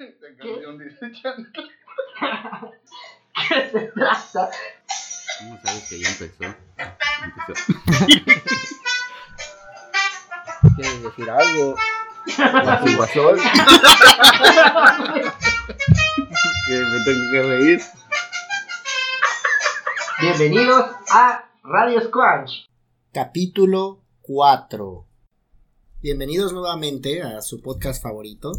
Canción dice. ¿Qué se trata? ¿Cómo sabes que ya empezó? Empezó. ¿Quieres decir algo? Masturbación. que me tengo que reír. Bienvenidos a Radio Squanch. Capítulo 4. Bienvenidos nuevamente a su podcast favorito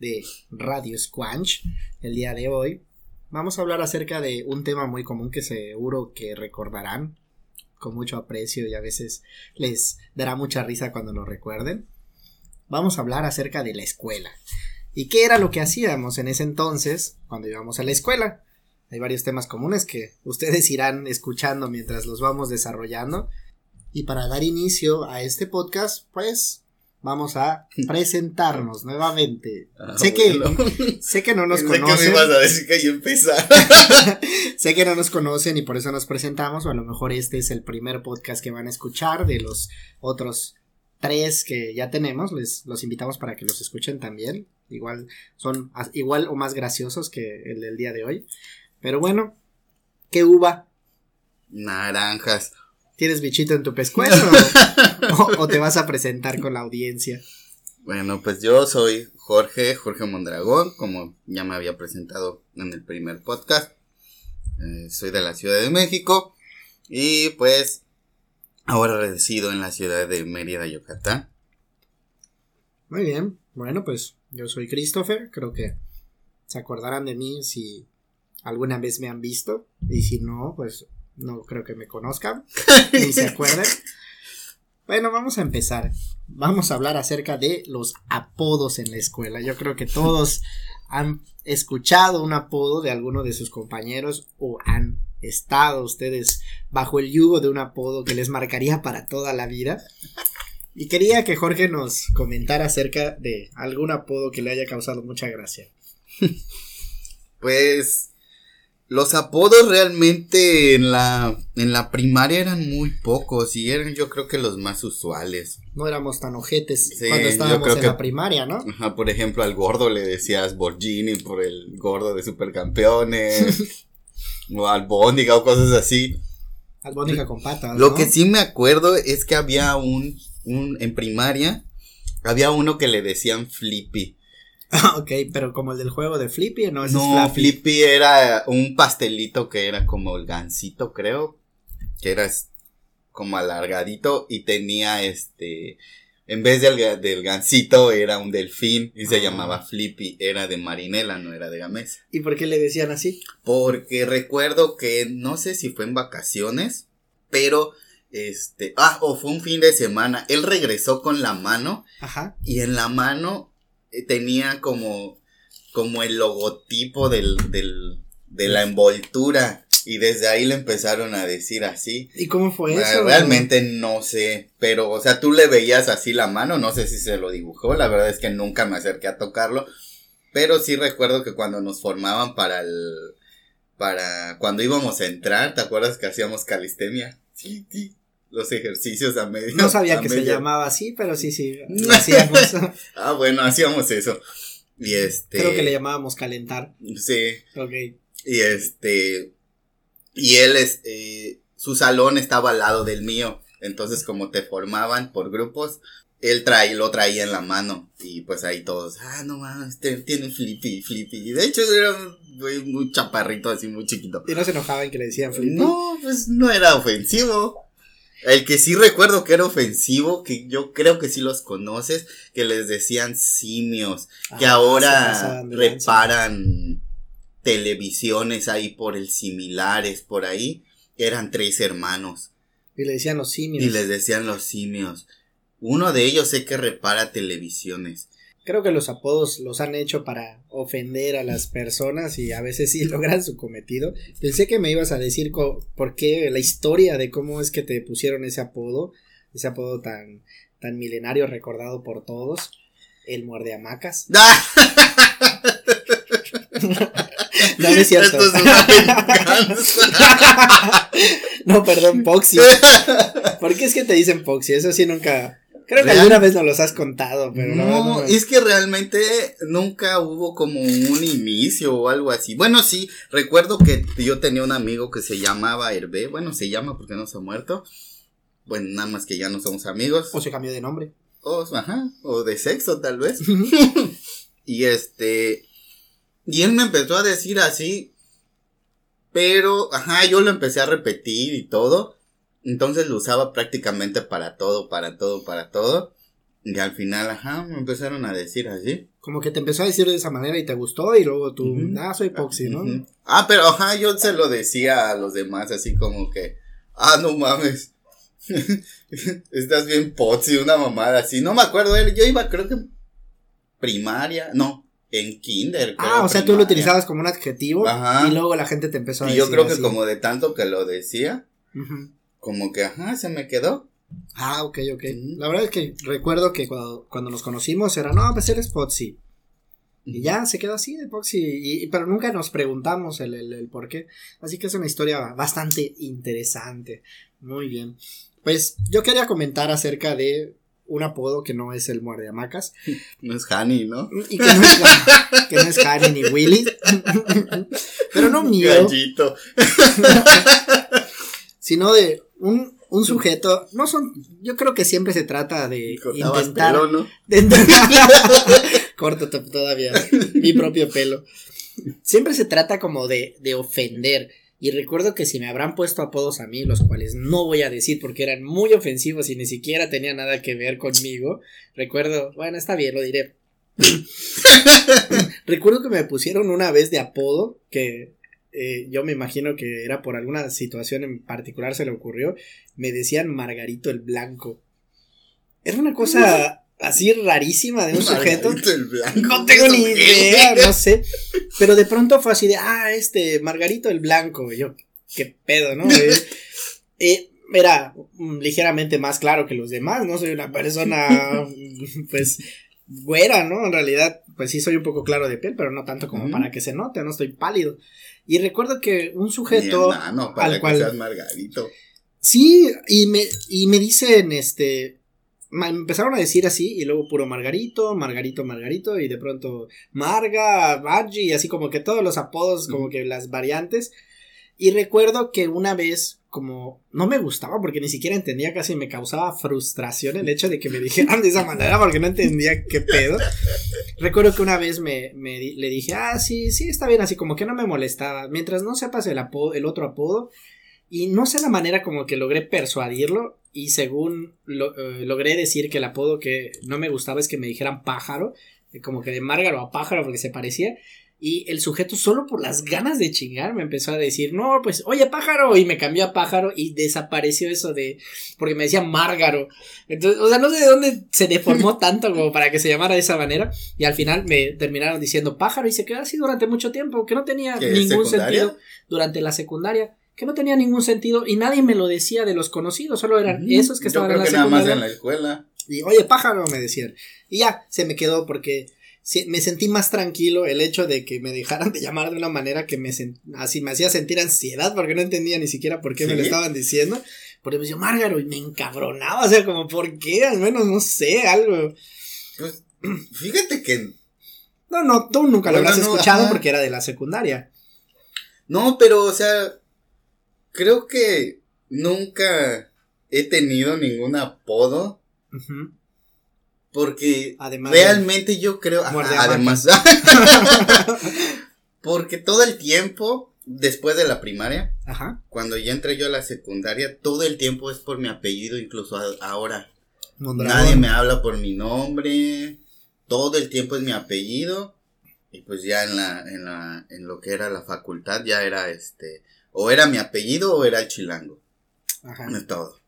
de Radio Squanch. El día de hoy vamos a hablar acerca de un tema muy común que seguro que recordarán con mucho aprecio y a veces les dará mucha risa cuando lo recuerden. Vamos a hablar acerca de la escuela. ¿Y qué era lo que hacíamos en ese entonces cuando íbamos a la escuela? Hay varios temas comunes que ustedes irán escuchando mientras los vamos desarrollando. Y para dar inicio a este podcast, pues vamos a presentarnos nuevamente. Ah, sé, que, bueno. sé que no nos Pensé que me conocen. ibas a decir que yo sé que no nos conocen y por eso nos presentamos. O a lo mejor este es el primer podcast que van a escuchar de los otros tres que ya tenemos. Les los invitamos para que los escuchen también. Igual son igual o más graciosos que el del día de hoy. Pero bueno, ¿qué uva? Naranjas. ¿Tienes bichito en tu pescuezo? o, o te vas a presentar con la audiencia? Bueno, pues yo soy Jorge, Jorge Mondragón, como ya me había presentado en el primer podcast. Eh, soy de la Ciudad de México y pues ahora resido en la ciudad de Mérida, Yucatán. Muy bien. Bueno, pues yo soy Christopher. Creo que se acordarán de mí si alguna vez me han visto. Y si no, pues no creo que me conozcan. ni se acuerden. Bueno, vamos a empezar. Vamos a hablar acerca de los apodos en la escuela. Yo creo que todos han escuchado un apodo de alguno de sus compañeros o han estado ustedes bajo el yugo de un apodo que les marcaría para toda la vida. Y quería que Jorge nos comentara acerca de algún apodo que le haya causado mucha gracia. Pues los apodos realmente en la en la primaria eran muy pocos y eran yo creo que los más usuales. No éramos tan ojetes Sí, cuando estábamos en que- la primaria, ¿no? Ajá, por ejemplo, al gordo le decías Borgini por el gordo de Supercampeones. o al Bóndiga o cosas así. Albónica con patas. Lo ¿no? que sí me acuerdo es que había un, un en primaria, había uno que le decían Flippy. Ok, pero como el del juego de Flippy, no, ese No, es. Flippy era un pastelito que era como el gansito, creo. Que era como alargadito y tenía este. En vez del, del gansito era un delfín y se Ah. llamaba Flippy. Era de Marinela, no era de Gamesa. ¿Y por qué le decían así? Porque recuerdo que no sé si fue en vacaciones, pero este. Ah, o fue un fin de semana. Él regresó con la mano Ajá. y en la mano tenía como, como el logotipo del, del, de la envoltura. Y desde ahí le empezaron a decir así. ¿Y cómo fue Ah, eso? Realmente no sé, pero, o sea, tú le veías así la mano, no sé si se lo dibujó, la verdad es que nunca me acerqué a tocarlo, pero sí recuerdo que cuando nos formaban para el, para, cuando íbamos a entrar, ¿te acuerdas que hacíamos calistemia? Sí, sí, los ejercicios a medio. No sabía que se llamaba así, pero sí, sí. lo hacíamos. Ah, bueno, hacíamos eso. Y este. Creo que le llamábamos calentar. Sí, Ok. y este. Y él, este. Su salón estaba al lado del mío. Entonces, como te formaban por grupos, él trae, lo traía en la mano. Y pues ahí todos, ah, no mames, tiene flippy, flippy. Y de hecho era un güey muy chaparrito, así muy chiquito. ¿Y no se enojaban que le decían Flippy? No, pues no era ofensivo. El que sí recuerdo que era ofensivo, que yo creo que sí los conoces, que les decían simios, que Ah, ahora reparan televisiones ahí por el similares, por ahí. Eran tres hermanos Y le decían los simios. y les decían los simios. Uno de ellos sé que repara televisiones. Creo que los apodos los han hecho para ofender a las personas y a veces sí logran su cometido. Pensé que me ibas a decir por qué, la historia de cómo es que te pusieron ese apodo, ese apodo tan, tan milenario recordado por todos, el muerde hamacas. No, no es cierto. Esto es una venganza. no, perdón, Poxy. ¿Por qué es que te dicen Poxy? Eso sí nunca, Creo que Real- alguna vez nos los has contado, pero No, no- es que realmente nunca hubo como un inicio o algo así. Bueno, sí, recuerdo que yo tenía un amigo que se llamaba Hervé. Bueno, se llama porque no se ha muerto. Bueno, nada más que ya no somos amigos. O se cambió de nombre. O, ajá, o de sexo tal vez. Y este. Y él me empezó a decir así. Pero, ajá, yo lo empecé a repetir y todo. Entonces lo usaba prácticamente para todo, para todo, para todo. Y al final, ajá, me empezaron a decir así. Como que te empezó a decir de esa manera y te gustó y luego tú, Ujú. ah, soy Poxy, ¿no? Ujú. Ah, pero ajá, yo se lo decía a los demás así como que, ah, no mames. Estás bien potsy, una mamada así. No me acuerdo, él, yo iba creo que primaria, no, en kinder. Ah, o sea, tú lo utilizabas como un adjetivo Ajá. y luego la gente te empezó a Y decir yo creo que así. como de tanto que lo decía, Ujú. Como que, ajá, se me quedó. Ah, ok, ok. La verdad es que recuerdo que cuando, cuando nos conocimos era, no, pues él es Poxy. Y ya se quedó así de Poxy, y, y- pero nunca nos preguntamos el, el, el por qué. Así que es una historia bastante interesante. Muy bien. Pues yo quería comentar acerca de un apodo que no es el muerde hamacas. No es Hani, ¿no? Y que no es, que no es Harry ni Willy. pero no mío, Gallito. sino de un, un sujeto. No son. Yo creo que siempre se trata de Cortabas intentar. pelo, ¿no? de- Corto to- todavía mi propio pelo. Siempre se trata como de, de ofender. Y recuerdo que si me habrán puesto apodos a mí, los cuales no voy a decir porque eran muy ofensivos y ni siquiera tenía nada que ver conmigo. Recuerdo, bueno, está bien, lo diré. recuerdo que me pusieron una vez de apodo que eh, yo me imagino que era por alguna situación en particular se le ocurrió. Me decían Margarito el Blanco. Era una cosa así rarísima de un sujeto. Margarito el Blanco. No tengo ni ¿Eso qué, idea, no sé. Pero de pronto fue así de, ah, este, Margarito el Blanco. Y yo, qué pedo, ¿no? Eh, eh, era ligeramente más claro que los demás, ¿no? Soy una persona, pues, güera, ¿no? En realidad, pues sí soy un poco claro de piel, pero no tanto como para que se note, no estoy pálido. Y recuerdo que un sujeto, enano, para al que cual- seas Margarito. Sí, y me, y me dicen, este, ma- empezaron a decir así, y luego puro Margarito, Margarito, Margarito, y de pronto Marga, Margie, y así como que todos los apodos, como que las variantes. Y recuerdo que una vez, como, no me gustaba porque ni siquiera entendía, casi me causaba frustración el hecho de que me dijeran de esa manera porque no entendía qué pedo. Recuerdo que una vez me, le dije, ah, sí, sí, está bien, así como que no me molestaba. Mientras no sepas el apodo, el otro apodo, y no sé la manera como que logré persuadirlo y según lo- eh, logré decir que el apodo que no me gustaba es que me dijeran pájaro, como que de Márgaro a pájaro porque se parecía. Y el sujeto solo por las ganas de chingar me empezó a decir, no, pues, oye pájaro, y me cambió a pájaro y desapareció eso de, porque me decía Márgaro. Entonces, o sea, no sé de dónde se deformó tanto como para que se llamara de esa manera. Y al final me terminaron diciendo pájaro y se quedó así durante mucho tiempo, que no tenía ¿Qué, ningún secundaria? sentido durante la secundaria que no tenía ningún sentido y nadie me lo decía de los conocidos, solo eran Ujú. esos que Yo estaban creo en la que nada más secundaria. en la escuela. Y oye, pájaro, me decían. Y ya, se me quedó porque sí, me sentí más tranquilo el hecho de que me dejaran de llamar de una manera que me así me hacía sentir ansiedad porque no entendía ni siquiera por qué me lo estaban diciendo. Porque me decía, Márgaro, y me encabronaba, o sea, como, ¿por qué? Al menos, no sé, algo. Pues, fíjate que. No, no, tú nunca lo habrás no, escuchado ajá. porque era de la secundaria. No, pero, o sea. Creo que nunca he tenido ningún apodo. Ujú. Porque Además. de- realmente yo creo. ajá, además. porque todo el tiempo, después de la primaria, Ajá. cuando ya entré yo a la secundaria, todo el tiempo es por mi apellido, incluso a- ahora. Mondragón. Nadie me habla por mi nombre. Todo el tiempo es mi apellido. Y pues ya en la, en la, en lo que era la facultad ya era este, o era mi apellido o era el chilango. Ajá. No es todo.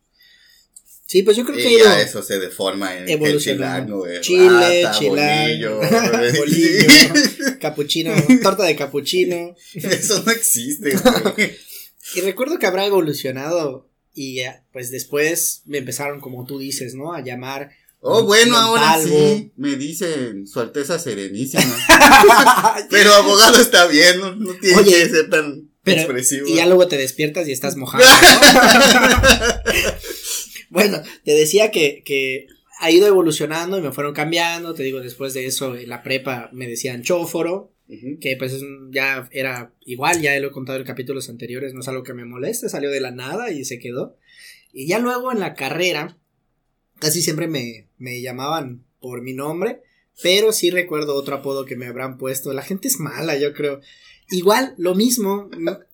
Sí, pues yo creo que Y ya eso se deforma en el evolucionando. chilango es Chile, rata, chilango, bolillo. bolillo, capuchino, torta de capuchino. Eso no existe, güey. Y recuerdo que habrá evolucionado y pues después me empezaron, como tú dices, ¿no? A llamar. Oh, bueno, ahora sí. Me dicen Su Alteza Serenísima. Pero abogado está bien, no, no tiene Oye, que ser tan pero- expresivo. y ya luego te despiertas y estás mojado. ¿no? Bueno, te decía que, que ha ido evolucionando y me fueron cambiando. Te digo, después de eso, en la prepa me decían chóforo. Que pues ya era igual, ya lo he contado en capítulos anteriores, no es algo que me moleste, salió de la nada y se quedó. Y ya luego en la carrera, casi siempre me, me llamaban por mi nombre, pero sí recuerdo otro apodo que me habrán puesto. La gente es mala, yo creo. Igual, lo mismo,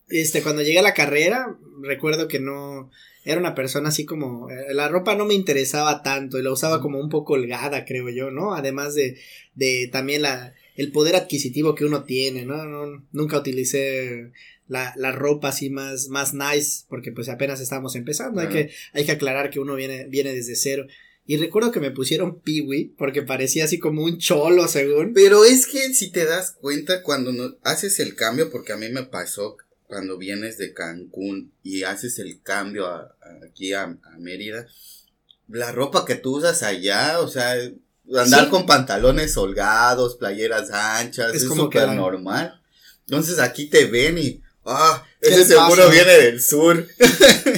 este, cuando llegué a la carrera, recuerdo que no, era una persona así como, eh, la ropa no me interesaba tanto y la usaba como un poco holgada, creo yo, ¿no? Además de, de también la, el poder adquisitivo que uno tiene, ¿no? No, nunca utilicé la, la ropa así más, más nice, porque pues apenas estábamos empezando, hay, que, hay que aclarar que uno viene, viene desde cero. Y recuerdo que me pusieron Peewee, porque parecía así como un cholo, según. Pero es que si te das cuenta cuando no, haces el cambio, porque a mí me pasó cuando vienes de Cancún y haces el cambio a- a- aquí a, a Mérida, la ropa que tú usas allá, o sea, andar Sí. con pantalones holgados, playeras anchas, Es es como súper normal. Entonces aquí te ven y, ah, ¿Qué ese seguro pasa? viene del sur.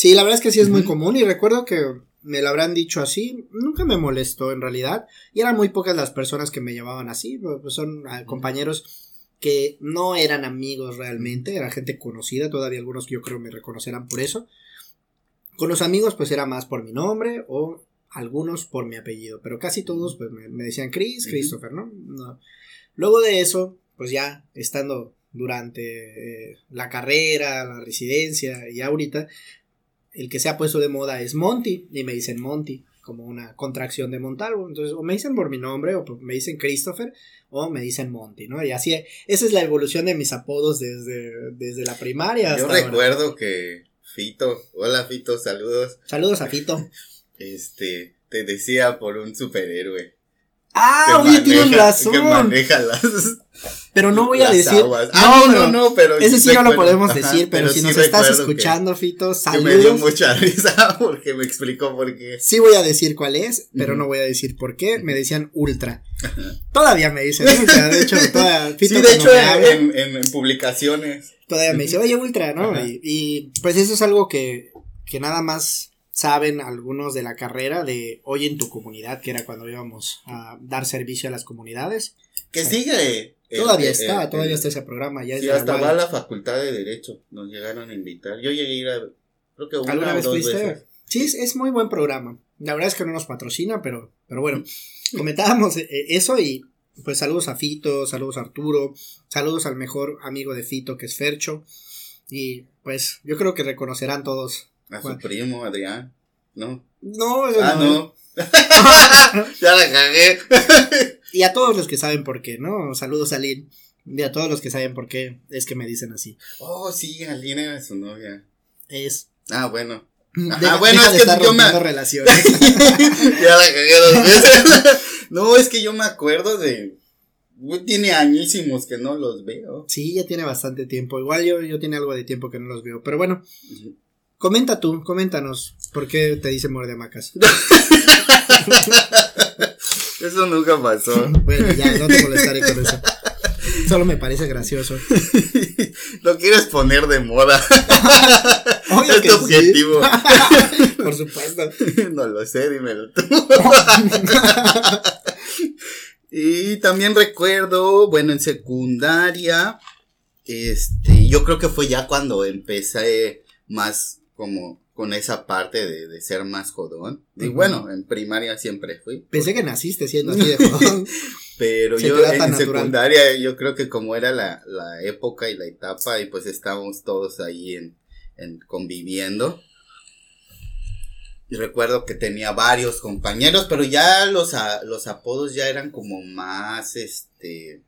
Sí, la verdad es que sí es muy común y recuerdo que me lo habrán dicho así, nunca me molestó en realidad y eran muy pocas las personas que me llamaban así, pues son ah, compañeros que no eran amigos realmente, era gente conocida, todavía algunos yo creo me reconocerán por eso. Con los amigos pues era más por mi nombre o algunos por mi apellido, pero casi todos pues me, me decían Chris. Christopher, ¿no? No. Luego de eso, pues ya estando durante eh, la carrera, la residencia y ahorita, el que se ha puesto de moda es Monty y me dicen Monty como una contracción de Montalvo. Entonces, o me dicen por mi nombre, o me dicen Christopher, o me dicen Monty, ¿no? Y así, esa es la evolución de mis apodos desde, desde la primaria hasta Yo ahora. recuerdo que Fito, hola Fito, saludos, Saludos a Fito. este, te decía por un superhéroe. Ah, oye, tienes razón. Que maneja las, Pero no voy a decir. aguas. Ah, no, no, no, pero. Ese sí no lo podemos Ajá, decir, pero, si sí nos estás recuerdo que- escuchando, Fito, Que me dio saludos. mucha risa porque me explicó por qué. Sí voy a decir cuál es, pero no voy a decir por qué. Me decían Ultra. Todavía me dicen Ultra. De hecho, todavía, Fito Sí, de hecho, en, en, en publicaciones. todavía me dice, oye, Ultra, ¿no? Y, y, pues eso es algo que, que nada más saben algunos de la carrera de hoy en tu comunidad, que era cuando íbamos a dar servicio a las comunidades. Que Sí. sigue. el- Todavía el- está, el- todavía está ese programa. Ya Sí, hasta va a la facultad de Derecho. Nos llegaron a invitar. Yo llegué a ir a. Creo que una ¿Alguna o vez dos fuiste? veces. Sí, es, es muy buen programa. La verdad es que no nos patrocina, pero, pero bueno, comentábamos eh, eso y pues saludos a Fito, saludos a Arturo, saludos al mejor amigo de Fito que es Fercho. Y pues yo creo que reconocerán todos. A su primo, Adrián. ¿No? No, Ah, no. no. ya la cagué. Y a todos los que saben por qué, ¿no? Saludos a Lynn. Y a todos los que saben por qué es que me dicen así. Oh, sí, Aline era su novia. Es. Ah, bueno. Deja- bueno, es que yo me- rompiendo relaciones. ya la cagué dos veces. no, es que yo me acuerdo de. Uy, Tiene añísimos que no los veo. Sí, ya tiene bastante tiempo. Igual yo, yo tiene algo de tiempo que no los veo. Pero bueno, comenta tú, coméntanos. ¿Por qué te dice muerde hamacas? Eso nunca pasó. bueno, ya, no te molestaré con eso. Solo me parece gracioso. Lo quieres poner de moda. Obvio es que tu sí. objetivo. Por supuesto. no lo sé, dímelo tú. y también recuerdo, bueno, en secundaria, este, yo creo que fue ya cuando empecé más como con esa parte de, de ser más jodón. Y bueno, en primaria siempre fui. Pensé que naciste siendo así de jodón. Pero Se yo en natural. secundaria, yo creo que como era la, la época y la etapa, y pues estábamos todos ahí en, en conviviendo. Y recuerdo que tenía varios compañeros, pero ya los, a- los apodos ya eran como más, este,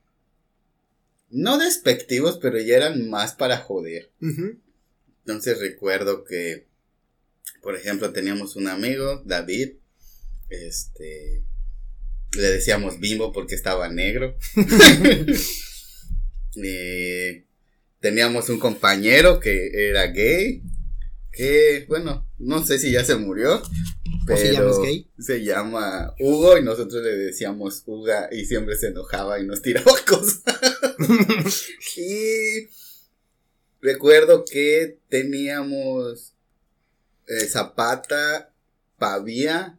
no despectivos, pero ya eran más para joder. Entonces recuerdo que, por ejemplo, teníamos un amigo, David, este, le decíamos bimbo porque estaba negro. Eh, teníamos un compañero que era gay, que, bueno, no sé si ya se murió, ¿O se llama pero gay? se llama Hugo y nosotros le decíamos Uga y siempre se enojaba y nos tiraba cosas. y recuerdo que teníamos eh, Zapata, Pavía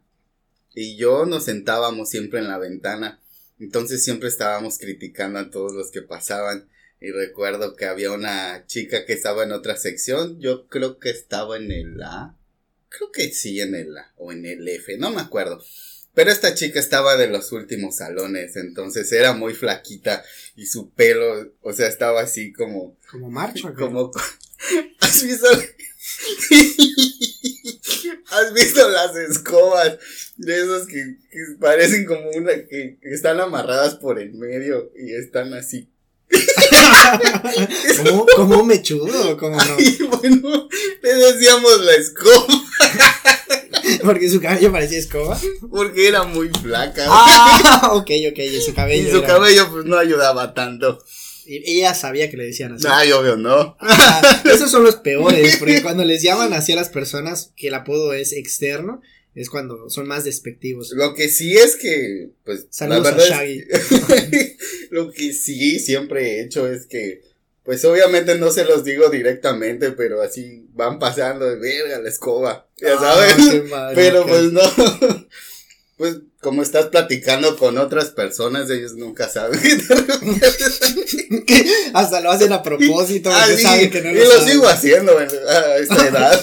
y yo nos sentábamos siempre en la ventana. Entonces siempre estábamos criticando a todos los que pasaban. Y recuerdo que había una chica que estaba en otra sección. Yo creo que estaba en el A. Creo que sí en el A o en el F, no me acuerdo. Pero esta chica estaba de los últimos salones, entonces era muy flaquita y su pelo, o sea, estaba así como Como marcha. como ¿Has visto ¿Has visto las escobas de esos que, que parecen como una que, que están amarradas por el medio y están así? como, como mechudo, como no. Y bueno, le decíamos la escoba Porque su cabello parecía escoba. porque era muy flaca. Ah, ok, ok, y su cabello. y su era- cabello pues no ayudaba tanto. y ella sabía que le decían así. Ay, obvio, no. Ah, Esos son los peores, porque cuando les llaman así a las personas que el apodo es externo, es cuando son más despectivos. Lo que sí es que, pues, Saludos la a Shaggy. es que- lo que sí siempre he hecho es que, pues, obviamente no se los digo directamente, pero así van pasando de verga la escoba, ya Ah, sabes. pero pues no, pues, como estás platicando con otras personas, ellos nunca saben. Hasta lo hacen a propósito, Ah, sí, saben que no y lo sigo haciendo a esta edad.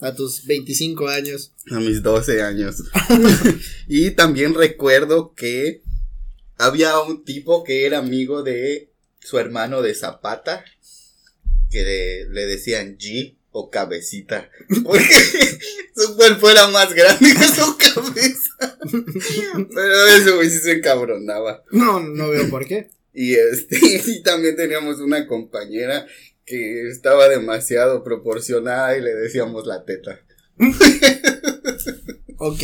A tus 25 años. A mis 12 años. y también recuerdo que había un tipo que era amigo de su hermano de Zapata, que le, le decían G o cabecita, porque su cuerpo era más grande que su cabeza. Pero ese güey sí se encabronaba. No, no veo por qué. Y este, y también teníamos una compañera que estaba demasiado proporcionada y le decíamos la teta. Ok,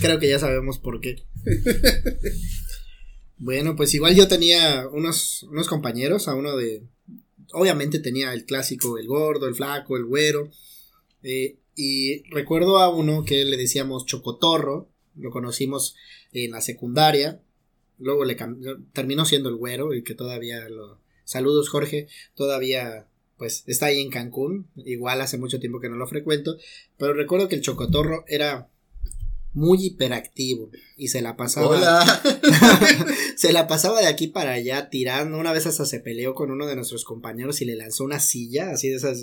creo que ya sabemos por qué. Bueno, pues igual yo tenía unos, unos compañeros, a uno de... Obviamente tenía el clásico, el gordo, el flaco, el güero. eh, y recuerdo a uno que le decíamos Chocotorro, lo conocimos en la secundaria. Luego le terminó siendo el güero y que todavía lo... Saludos Jorge, todavía pues está ahí en Cancún, igual hace mucho tiempo que no lo frecuento, pero recuerdo que el Chocotorro era muy hiperactivo y se la pasaba Hola. se la pasaba de aquí para allá tirando. Una vez hasta se peleó con uno de nuestros compañeros y le lanzó una silla, así de esas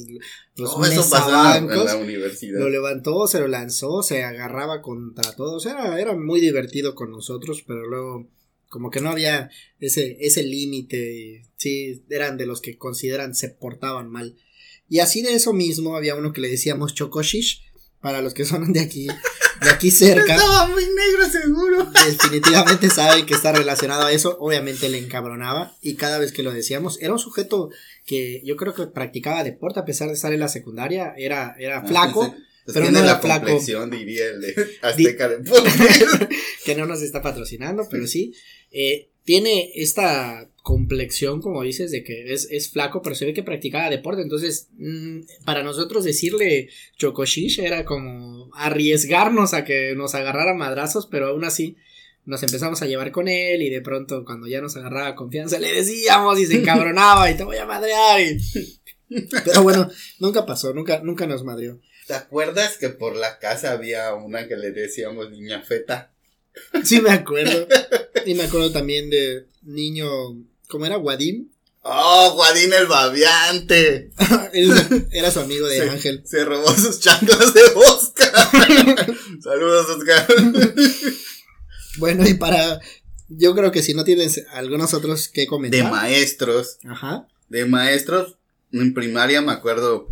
los eso pasó en la- universidad. Lo levantó, se lo lanzó, se agarraba contra todos. Era, era muy divertido con nosotros, pero luego como que no había ese, ese límite. Sí, eran de los que consideran se portaban mal. Y así de eso mismo había uno que le decíamos Chocoshish, para los que son de aquí, de aquí cerca. Estaba muy negro seguro. Definitivamente saben que está relacionado a eso. Obviamente le encabronaba. Y cada vez que lo decíamos, era un sujeto que yo creo que practicaba deporte a pesar de estar en la secundaria. Era, era flaco, Pues pero tiene no la era flaco. complexión, diría el de Azteca de que no nos está patrocinando, pero sí. eh, tiene esta complexión, como dices, de que es, es flaco, pero se ve que practicaba deporte. Entonces, mm, para nosotros decirle Chocoshish era como arriesgarnos a que nos agarrara madrazos, pero aún así nos empezamos a llevar con él y de pronto cuando ya nos agarraba confianza le decíamos y se encabronaba y te voy a madrear. y- Pero bueno, nunca pasó, nunca, nunca nos madreó. ¿Te acuerdas que por la casa había una que le decíamos niña feta? Sí me acuerdo. Y me acuerdo también de niño, ¿cómo era? Wadim. ¡Oh, Guadín el babiante! Él era su amigo de. Ángel. Se robó sus chanclas de Oscar. Saludos, Oscar. Bueno, y para. Yo creo que si no tienes algunos otros que De comentar. maestros. Ajá. De maestros, en primaria me acuerdo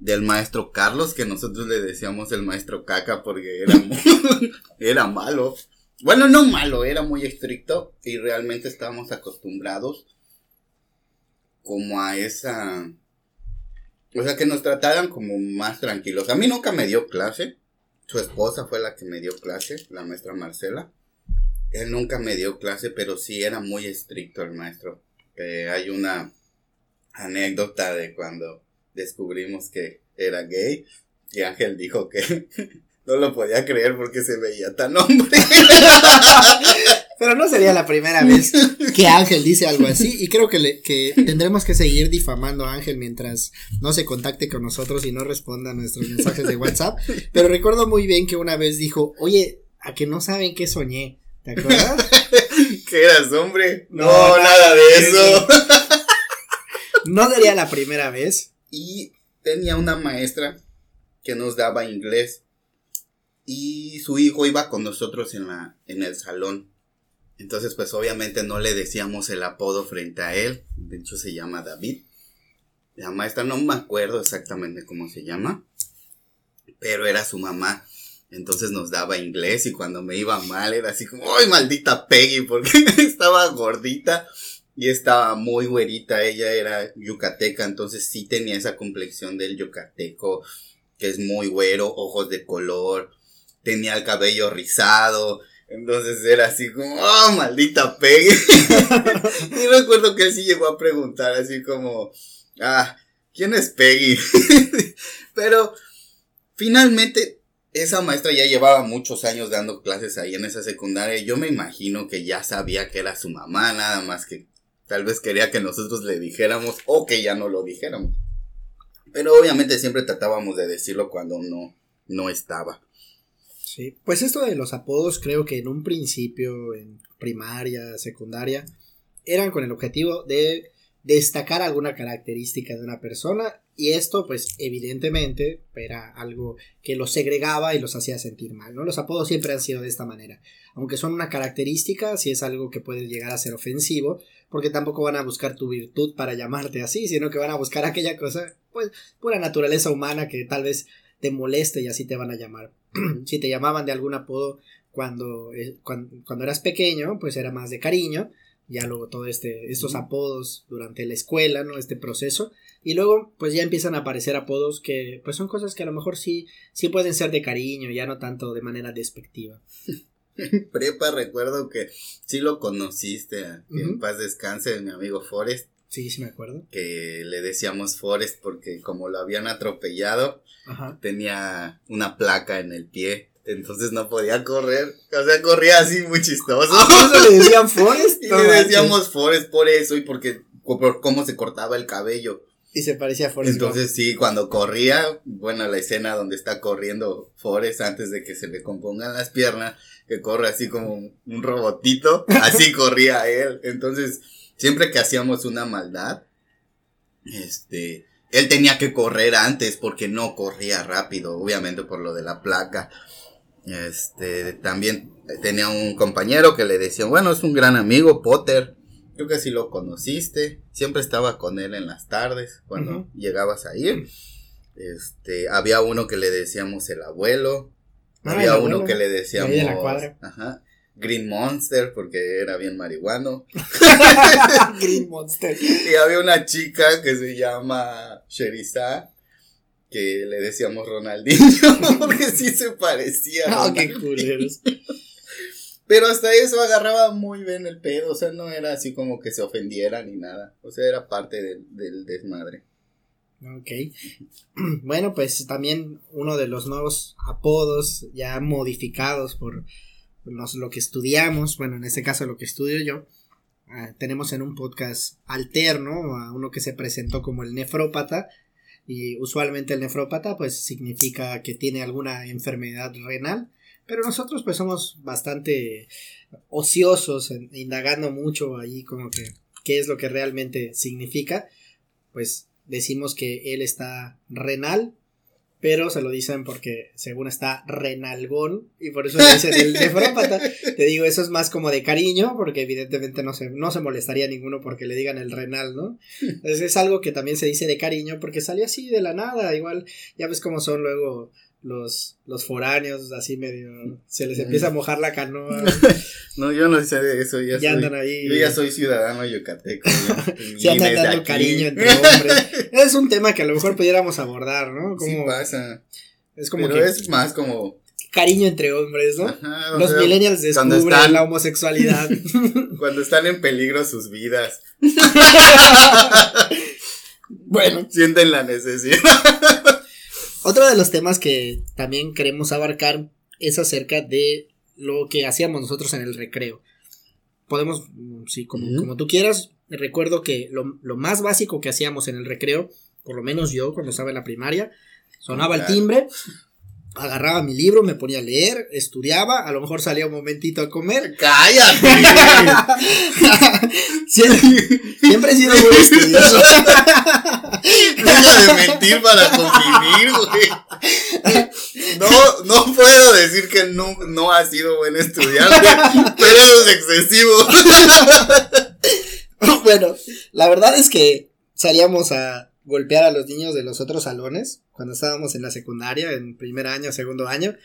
del maestro Carlos, que nosotros le decíamos el maestro caca porque era, era malo. Bueno, no malo, era muy estricto y realmente estábamos acostumbrados como a esa... O sea, que nos trataran como más tranquilos. A mí nunca me dio clase. Su esposa fue la que me dio clase, la maestra Marcela. Él nunca me dio clase, pero sí era muy estricto el maestro. Eh, hay una anécdota de cuando descubrimos que era gay y Ángel dijo que no lo podía creer porque se veía tan hombre. Pero no sería la primera vez que Ángel dice algo así y creo que, le- que tendremos que seguir difamando a Ángel mientras no se contacte con nosotros y no responda a nuestros mensajes de WhatsApp. Pero recuerdo muy bien que una vez dijo, oye, a que no saben qué soñé. ¿Te acuerdas? ¿Qué eras, hombre? No, No, nada, nada de de eso. No sería la primera vez. Y tenía una maestra que nos daba inglés. Y su hijo iba con nosotros en, la, en el salón. Entonces, pues obviamente no le decíamos el apodo frente a él. De hecho, se llama David. La maestra no me acuerdo exactamente cómo se llama. Pero era su mamá. Entonces nos daba inglés y cuando me iba mal era así como, ¡ay, maldita Peggy! Porque estaba gordita y estaba muy güerita. Ella era yucateca, entonces sí tenía esa complexión del yucateco, que es muy güero, ojos de color, tenía el cabello rizado. Entonces era así como, ¡oh, maldita Peggy! y recuerdo que él sí llegó a preguntar así como, ah, ¿quién es Peggy? Pero finalmente esa maestra ya llevaba muchos años dando clases ahí en esa secundaria. Yo me imagino que ya sabía que era su mamá, nada más que tal vez quería que nosotros le dijéramos o que ya no lo dijéramos. Pero obviamente siempre tratábamos de decirlo cuando no, no estaba. Sí, pues esto de los apodos creo que en un principio, en primaria, secundaria, eran con el objetivo de destacar alguna característica de una persona y esto pues evidentemente era algo que los segregaba y los hacía sentir mal, ¿no? Los apodos siempre han sido de esta manera, aunque son una característica, si es algo que puede llegar a ser ofensivo, porque tampoco van a buscar tu virtud para llamarte así, sino que van a buscar aquella cosa, pues pura naturaleza humana que tal vez te moleste y así te van a llamar. si te llamaban de algún apodo cuando, eh, cuando, cuando eras pequeño, pues era más de cariño, ya luego todo este, estos apodos durante la escuela, ¿no? Este proceso. Y luego, pues ya empiezan a aparecer apodos que, pues son cosas que a lo mejor sí, sí pueden ser de cariño, ya no tanto de manera despectiva. Prepa recuerdo que sí lo conociste, a- que en paz descanse, mi amigo Forrest, Sí, sí me acuerdo. que le decíamos Forrest porque como lo habían atropellado, Ajá. tenía una placa en el pie, entonces no podía correr, o sea, corría así muy chistoso. ¿Por eso le decían Forrest? Y le decíamos Forrest por eso y porque por cómo se cortaba el cabello. Y se parecía a Forrest Gump. Entonces sí, cuando corría, bueno, la escena donde está corriendo Forrest antes de que se le compongan las piernas, que corre así como un robotito, así corría él. Entonces, siempre que hacíamos una maldad, este, él tenía que correr antes porque no corría rápido, obviamente por lo de la placa. Este, también tenía un compañero que le decía, bueno, es un gran amigo, Potter. Creo que si lo conociste, siempre estaba con él en las tardes cuando llegabas a ir. Este, había uno que le decíamos el abuelo. Ah, había el uno que le De decíamos de la ajá, Green Monster porque era bien marihuano. Green Monster. Y había una chica que se llama Sherizad que le decíamos Ronaldinho porque sí se parecía. a Ah, qué culeros. Pero hasta eso agarraba muy bien el pedo, o sea, no era así como que se ofendiera ni nada, o sea, era parte del, desmadre. Ok. Bueno, pues también uno de los nuevos apodos ya modificados por nos- lo que estudiamos, bueno, en este caso lo que estudio yo, ah, tenemos en un podcast alterno a uno que se presentó como el nefrópata y usualmente el nefrópata pues significa que tiene alguna enfermedad renal, pero nosotros pues somos bastante ociosos, en- indagando mucho ahí como que qué es lo que realmente significa, pues decimos que él está renal, pero se lo dicen porque según está renalgón y por eso le dicen el nefrópata. Te digo, eso es más como de cariño, porque evidentemente no se, no se molestaría ninguno porque le digan el renal, ¿no? Entonces es algo que también se dice de cariño porque salió así de la nada, igual ya ves cómo son luego los, los foráneos, así medio, se les empieza a mojar la canoa, No, yo no sé de eso, ya, ya soy, andan ahí. yo ya soy ciudadano yucateco. ya, andan dando cariño entre hombres. Es un tema que a lo mejor pudiéramos abordar, ¿no? Sí Como, pasa, es como pero que es más como... cariño entre hombres, ¿no? ajá, Los sea, millennials descubren están- la homosexualidad. Cuando están en peligro sus vidas, bueno, sienten la necesidad. Otro de los temas que también queremos abarcar es acerca de lo que hacíamos nosotros en el recreo. podemos, mm, sí, como, como tú quieras. Recuerdo que lo, lo más básico que hacíamos en el recreo, por lo menos yo cuando estaba en la primaria, sonaba el Claro. timbre, agarraba mi libro, me ponía a leer, estudiaba, a lo mejor salía un momentito a comer. ¡Cállate! siempre, siempre he sido muy estudioso. Deja de mentir para convivir, güey. No, no puedo decir que no, no ha sido buen estudiante, pero eso es excesivo. bueno, la verdad es que salíamos a golpear a los niños de los otros salones cuando estábamos en la secundaria, en primer año, segundo año.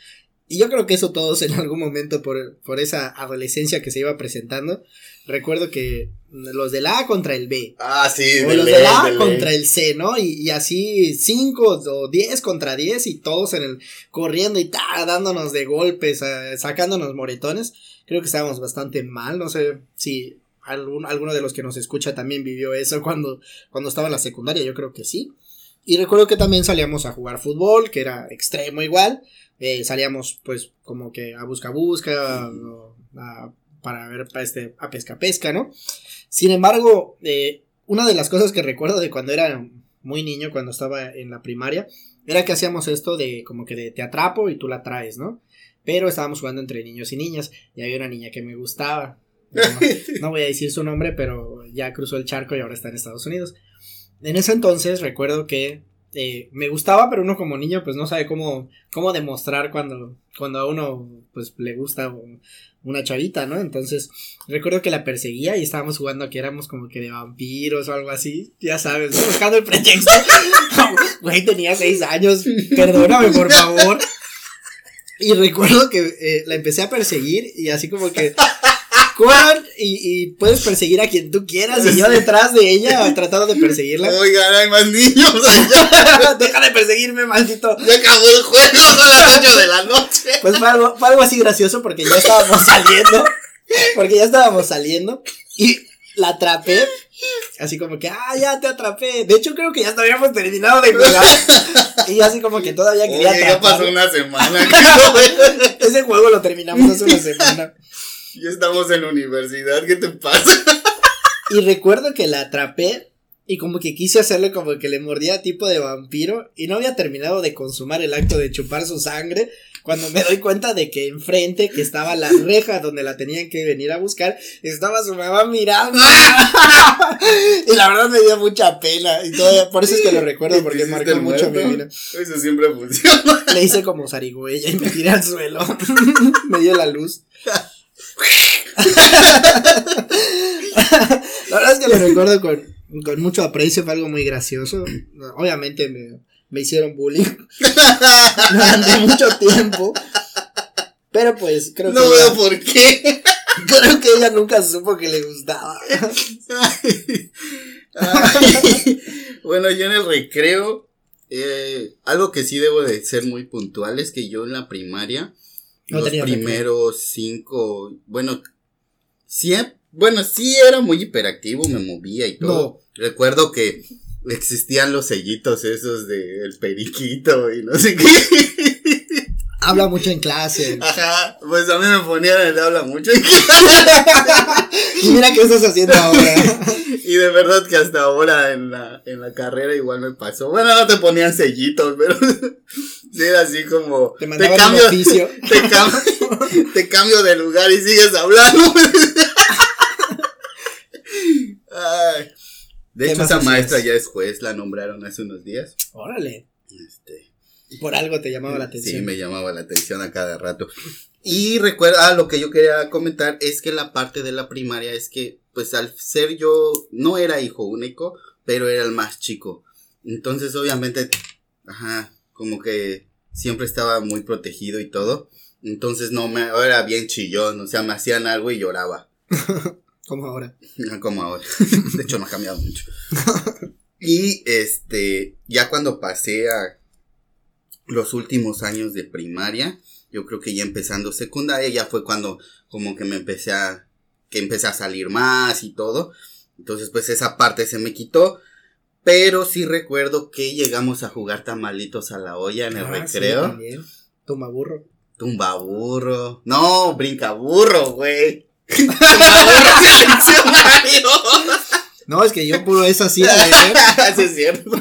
Y yo creo que eso todos en algún momento por, por esa adolescencia que se iba presentando. Recuerdo que los del A contra el B. Ah, sí, O de los ley, del A de ley. contra el C, ¿no? Y, y así 5 o 10 contra 10 y todos en el corriendo y ta, dándonos de golpes, eh, sacándonos moretones. Creo que estábamos bastante mal, no sé si algún, alguno de los que nos escucha también vivió eso cuando, cuando estaba en la secundaria, yo creo que sí. Y recuerdo que también salíamos a jugar fútbol, que era extremo igual. Eh, salíamos pues como que a busca busca, a- para ver este, a pesca pesca, ¿no? Sin embargo, eh, una de las cosas que recuerdo de cuando era muy niño, cuando estaba en la primaria, era que hacíamos esto de como que de te atrapo y tú la traes, ¿no? Pero estábamos jugando entre niños y niñas y había una niña que me gustaba. No, no voy a decir su nombre, pero ya cruzó el charco y ahora está en Estados Unidos. En ese entonces recuerdo que eh, me gustaba, pero uno como niño pues no sabe cómo, cómo demostrar cuando, cuando a uno pues le gusta una chavita, ¿no? Entonces recuerdo que la perseguía y estábamos jugando que éramos como que de vampiros o algo así, ya sabes, ¿no? buscando el pretexto. Güey, tenía seis años, perdóname por favor. Y recuerdo que eh, la empecé a perseguir y así como que corran y, y puedes perseguir a quien tú quieras y yo detrás de ella tratando de perseguirla. Oigan, hay más niños allá. Deja de perseguirme, maldito. Ya acabó el juego, son las 8 de la noche. Pues fue algo, fue algo así gracioso porque ya estábamos saliendo. Porque ya estábamos saliendo. Y la atrapé. Así como que, ah, ya te atrapé. De hecho, creo que ya habíamos terminado de jugar. Y así como que todavía quería Oye, ya pasó una semana. Ese juego lo terminamos hace una semana. Ya estamos en la universidad, ¿qué te pasa? Y recuerdo que la atrapé. Y como que quise hacerle como que le mordía tipo de vampiro. Y no había terminado de consumar el acto de chupar su sangre. Cuando me doy cuenta de que enfrente, que estaba la reja donde la tenían que venir a buscar, estaba su mamá mirando. y la verdad me dio mucha pena. Y todavía, por eso es que lo recuerdo, porque ¿Hiciste marcó mucho mi vida. Eso siempre funciona. Le hice como zarigüeya y me tiré al suelo. me dio la luz. La verdad es que lo recuerdo con, con mucho aprecio, fue algo muy gracioso. Obviamente me, me hicieron bullying durante mucho tiempo. Pero pues creo No que veo ella, por qué. creo que ella nunca supo que le gustaba. Ay. Bueno, yo en el recreo, eh, algo que sí debo de ser muy puntual es que yo en la primaria, No los primeros cinco, bueno, sí, bueno, sí era muy hiperactivo, me movía y todo. Recuerdo que existían los sellitos esos de el periquito y no sé qué. Habla mucho en clase. Ajá, pues a mí me ponían el habla mucho Y mira qué estás haciendo ahora. y de verdad que hasta ahora en la, en la carrera igual me pasó. Bueno, no te ponían sellitos, pero sí era así como Te oficio. te, cam- te cambio de lugar y sigues hablando. Ay. De ¿Qué hecho, esa maestra ya es juez, la nombraron hace unos días. Órale. Este, Por algo te llamaba la atención. Sí, me llamaba la atención a cada rato. Y recuerda, ah, lo que yo quería comentar es que la parte de la primaria es que, pues al ser yo, no era hijo único, pero era el más chico. Entonces, obviamente, ajá, como que siempre estaba muy protegido y todo. Entonces, no, me, era bien chillón, o sea, me hacían algo y lloraba. Como ahora. No como ahora. De hecho, no ha cambiado mucho. Y este, ya cuando pasé a los últimos años de primaria, yo creo que ya empezando secundaria, ya fue cuando como que me empecé a, que empecé a salir más y todo. Entonces, pues esa parte se me quitó. Pero sí recuerdo que llegamos a jugar tamalitos a la olla en el Ah, sí, recreo. también. Toma burro. Tumba burro. No, brinca burro, güey. No, es que yo puro es así. Sí, es cierto.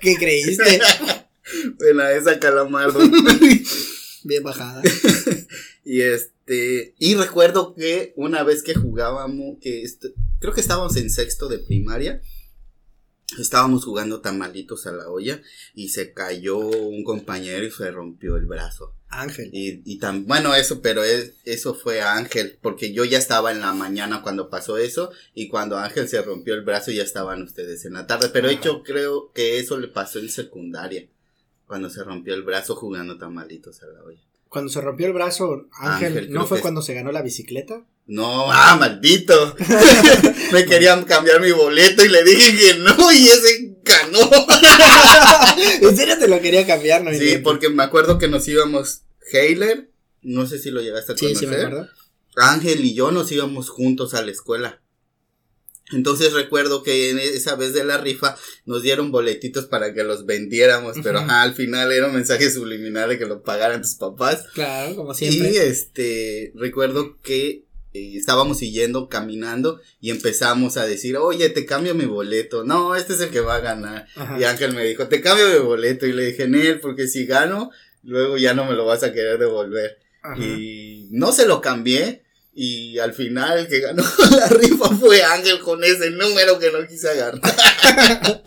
¿Qué creíste? Bueno, esa calamardo. Bien bajada. Y este, y recuerdo que una vez que jugábamos, que creo que estábamos en sexto de primaria, estábamos jugando tamalitos a la olla y se cayó un compañero y se rompió el brazo. Ángel. Y, y tan, bueno, eso, pero es, eso fue Ángel, porque yo ya estaba en la mañana cuando pasó eso, y cuando Ángel se rompió el brazo ya estaban ustedes en la tarde, pero Ajá. yo creo que eso le pasó en secundaria, cuando se rompió el brazo jugando tamalitos a la olla. Cuando se rompió el brazo, Ángel, Ángel, ¿no fue cuando se ganó la bicicleta? No, ah, maldito. Me querían cambiar mi boleto y le dije que no y ese ganó. ¿En serio te lo quería cambiar, no? Sí, porque me acuerdo que nos íbamos Heiler, no sé si lo llegaste a Sí, conocer. sí, me acuerdo. Ángel y yo nos íbamos juntos a la escuela. Entonces recuerdo que en esa vez de la rifa nos dieron boletitos para que los vendiéramos, pero ajá, al final era un mensaje subliminal de que lo pagaran tus papás. Claro, como Y siempre. este, recuerdo que eh, estábamos siguiendo caminando y empezamos a decir, oye, te cambio mi boleto. No, este es el que va a ganar. Ajá. Y Ángel me dijo, te cambio mi boleto. Y le dije, Nel, porque si gano, luego ya no me lo vas a querer devolver. Ajá. Y no se lo cambié. Y al final el que ganó la rifa fue Ángel con ese número que no quise agarrar.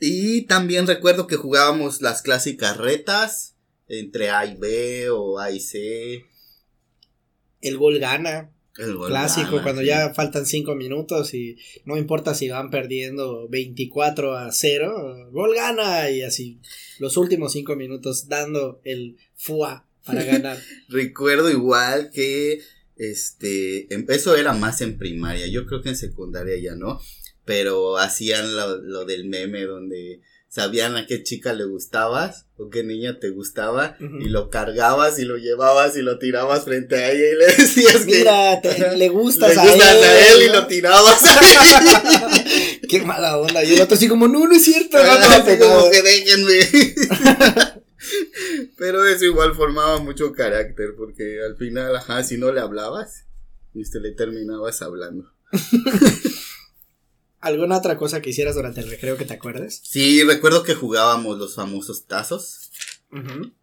y también recuerdo que jugábamos las clásicas retas entre A y B o A y C. El gol gana. El gol Clásico, gana, cuando sí. ya faltan 5 minutos y no importa si van perdiendo 24 a 0, gol gana y así los últimos 5 minutos dando el fuá para ganar. Recuerdo igual que este, em- eso era más en primaria, yo creo que en secundaria ya no, pero hacían lo, lo del meme donde sabían a qué chica le gustabas o qué niña te gustaba y lo cargabas y lo llevabas y lo tirabas frente a ella y le decías que Mira, te- Ajá. le gustas, le a, gustas él, a él y lo tirabas. Qué mala onda. Y el otro así como, no, no es cierto. no, no, Así no". como que déjenme. Pero eso igual formaba mucho carácter, porque al final, ajá, si no le hablabas, y usted le terminabas hablando. ¿Alguna otra cosa que hicieras durante el recreo que te acuerdes? Sí, recuerdo que jugábamos los famosos tazos,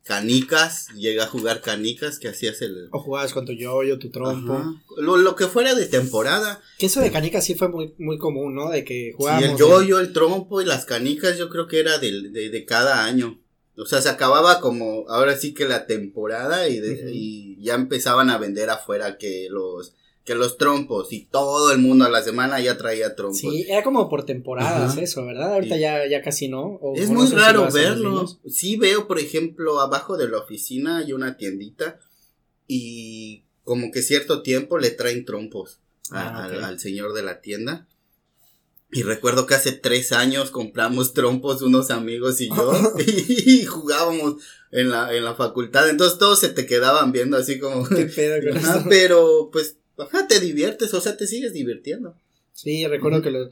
canicas, llega a jugar canicas, que hacías el... O jugabas con tu yoyo, tu trompo. Lo, lo que fuera de temporada. Que eso de canicas sí fue muy, muy común, ¿no? De que Sí, jugábamos. el yoyo, el trompo y las canicas, yo creo que era de, de cada año. O sea, se acababa como ahora sí que la temporada y, de- Ujú. y ya empezaban a vender afuera que los que los trompos y todo el mundo a la semana ya traía trompos. Sí, era como por temporadas Ajá. eso, ¿verdad? Ahorita Sí. ya, ya casi no. o- Es muy si raro los verlo. Sí veo, por ejemplo, abajo de la oficina hay una tiendita y como que cierto tiempo le traen trompos a- Ah, al señor de la tienda. Y recuerdo que hace tres años compramos trompos unos amigos y yo y jugábamos en la, en la facultad. Entonces todos se te quedaban viendo así como... ¿Qué pedo con Ajá, pero pues, ajá, te diviertes, o sea, te sigues divirtiendo. Sí, recuerdo que los,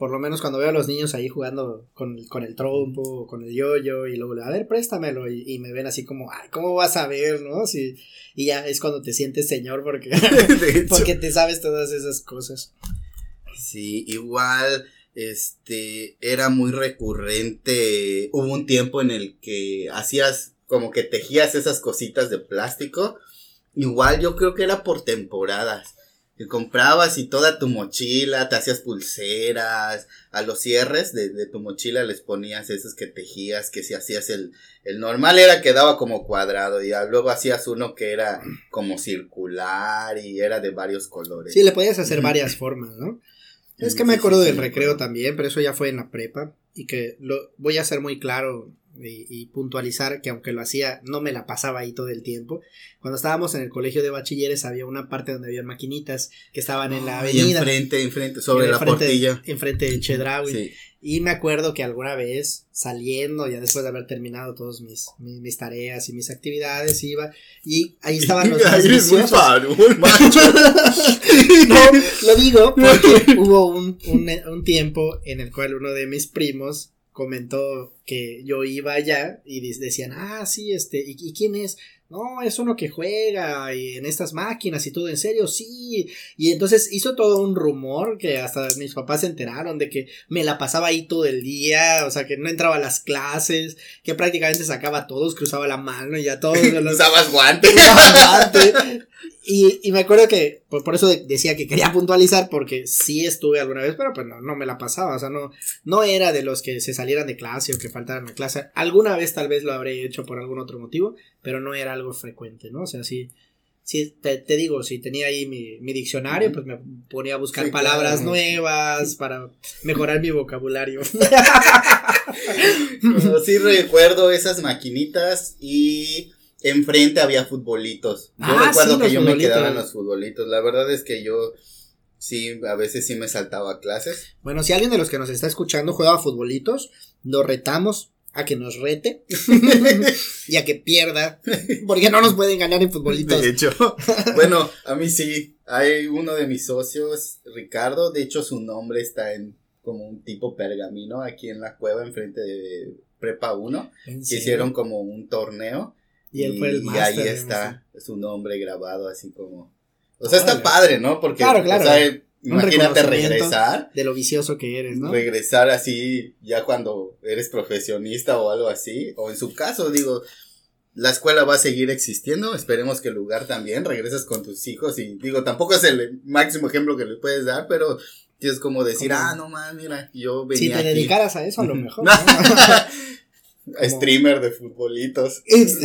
por lo menos cuando veo a los niños ahí jugando con, con el trompo, o con el yoyo, y luego, a ver, préstamelo, y, y me ven así como, ay, ¿cómo vas a ver, no? Sí, y ya es cuando te sientes señor porque, porque te sabes todas esas cosas. Sí, igual, este, era muy recurrente. Hubo un tiempo en el que hacías como que tejías esas cositas de plástico. Igual yo creo que era por temporadas. Que comprabas y toda tu mochila, te hacías pulseras, a los cierres de, de tu mochila les ponías esos que tejías, que si hacías el, el normal era que daba como cuadrado, y luego hacías uno que era como circular y era de varios colores. Sí, le podías hacer varias formas, ¿no? Es que me acuerdo del recreo también, pero eso ya fue en la prepa, y que lo voy a ser muy claro y, y puntualizar que aunque lo hacía, no me la pasaba ahí todo el tiempo. Cuando estábamos en el colegio de bachilleres había una parte donde había maquinitas que estaban en la Ay, avenida. enfrente, enfrente, sobre la enfrente- portilla. Enfrente de Chedraui. Sí. Y me acuerdo que alguna vez saliendo, ya después de haber terminado todas mis, mis, mis tareas y mis actividades, iba y ahí estaban los Ay, eres muy viciosos. farol, macho. No, lo digo porque hubo un, un, un tiempo en el cual uno de mis primos comentó que yo iba allá y decían, ah, sí, este, ¿y, y quién es? No, es uno que juega y en estas máquinas y todo, en serio, sí. Y entonces hizo todo un rumor que hasta mis papás se enteraron de que me la pasaba ahí todo el día, o sea, que no entraba a las clases, que prácticamente sacaba a todos, cruzaba la mano y ya todos. los- Usabas guantes. Y, y me acuerdo que, pues por eso de- decía que quería puntualizar, porque sí estuve alguna vez, pero pues no, no me la pasaba, o sea, no, no era de los que se salieran de clase o que faltaran a clase. Alguna vez tal vez lo habré hecho por algún otro motivo, pero no era algo frecuente, ¿no? O sea, sí, sí te, te digo, si tenía ahí mi, mi diccionario, pues me ponía a buscar Sí, palabras claro. nuevas para mejorar mi vocabulario. Pero sí recuerdo esas maquinitas y enfrente había futbolitos. Yo Ah, recuerdo sí, que yo me quedaba en los futbolitos. La verdad es que yo sí, a veces sí me saltaba clases. Bueno, si alguien de los que nos está escuchando juega a futbolitos, lo retamos a que nos rete y a que pierda, porque no nos pueden ganar en futbolitos. De hecho, bueno, a mí sí. Hay uno de mis socios, Ricardo, de hecho su nombre está en como un tipo pergamino aquí en la cueva enfrente de Prepa 1, En que serio. hicieron como un torneo Y él fue el y ahí está su nombre grabado así como... O sea, está padre, ¿no? Porque, Claro, claro. o sea, imagínate regresar, De lo vicioso que eres, ¿no? regresar así ya cuando eres profesionista o algo así, o en su caso, digo, la escuela va a seguir existiendo, esperemos que el lugar también, regresas con tus hijos y digo, tampoco es el máximo ejemplo que le puedes dar, pero es como decir, ah, no más, mira, yo venía si te aquí. dedicaras a eso, a lo mejor. ¿no? Streamer de futbolitos.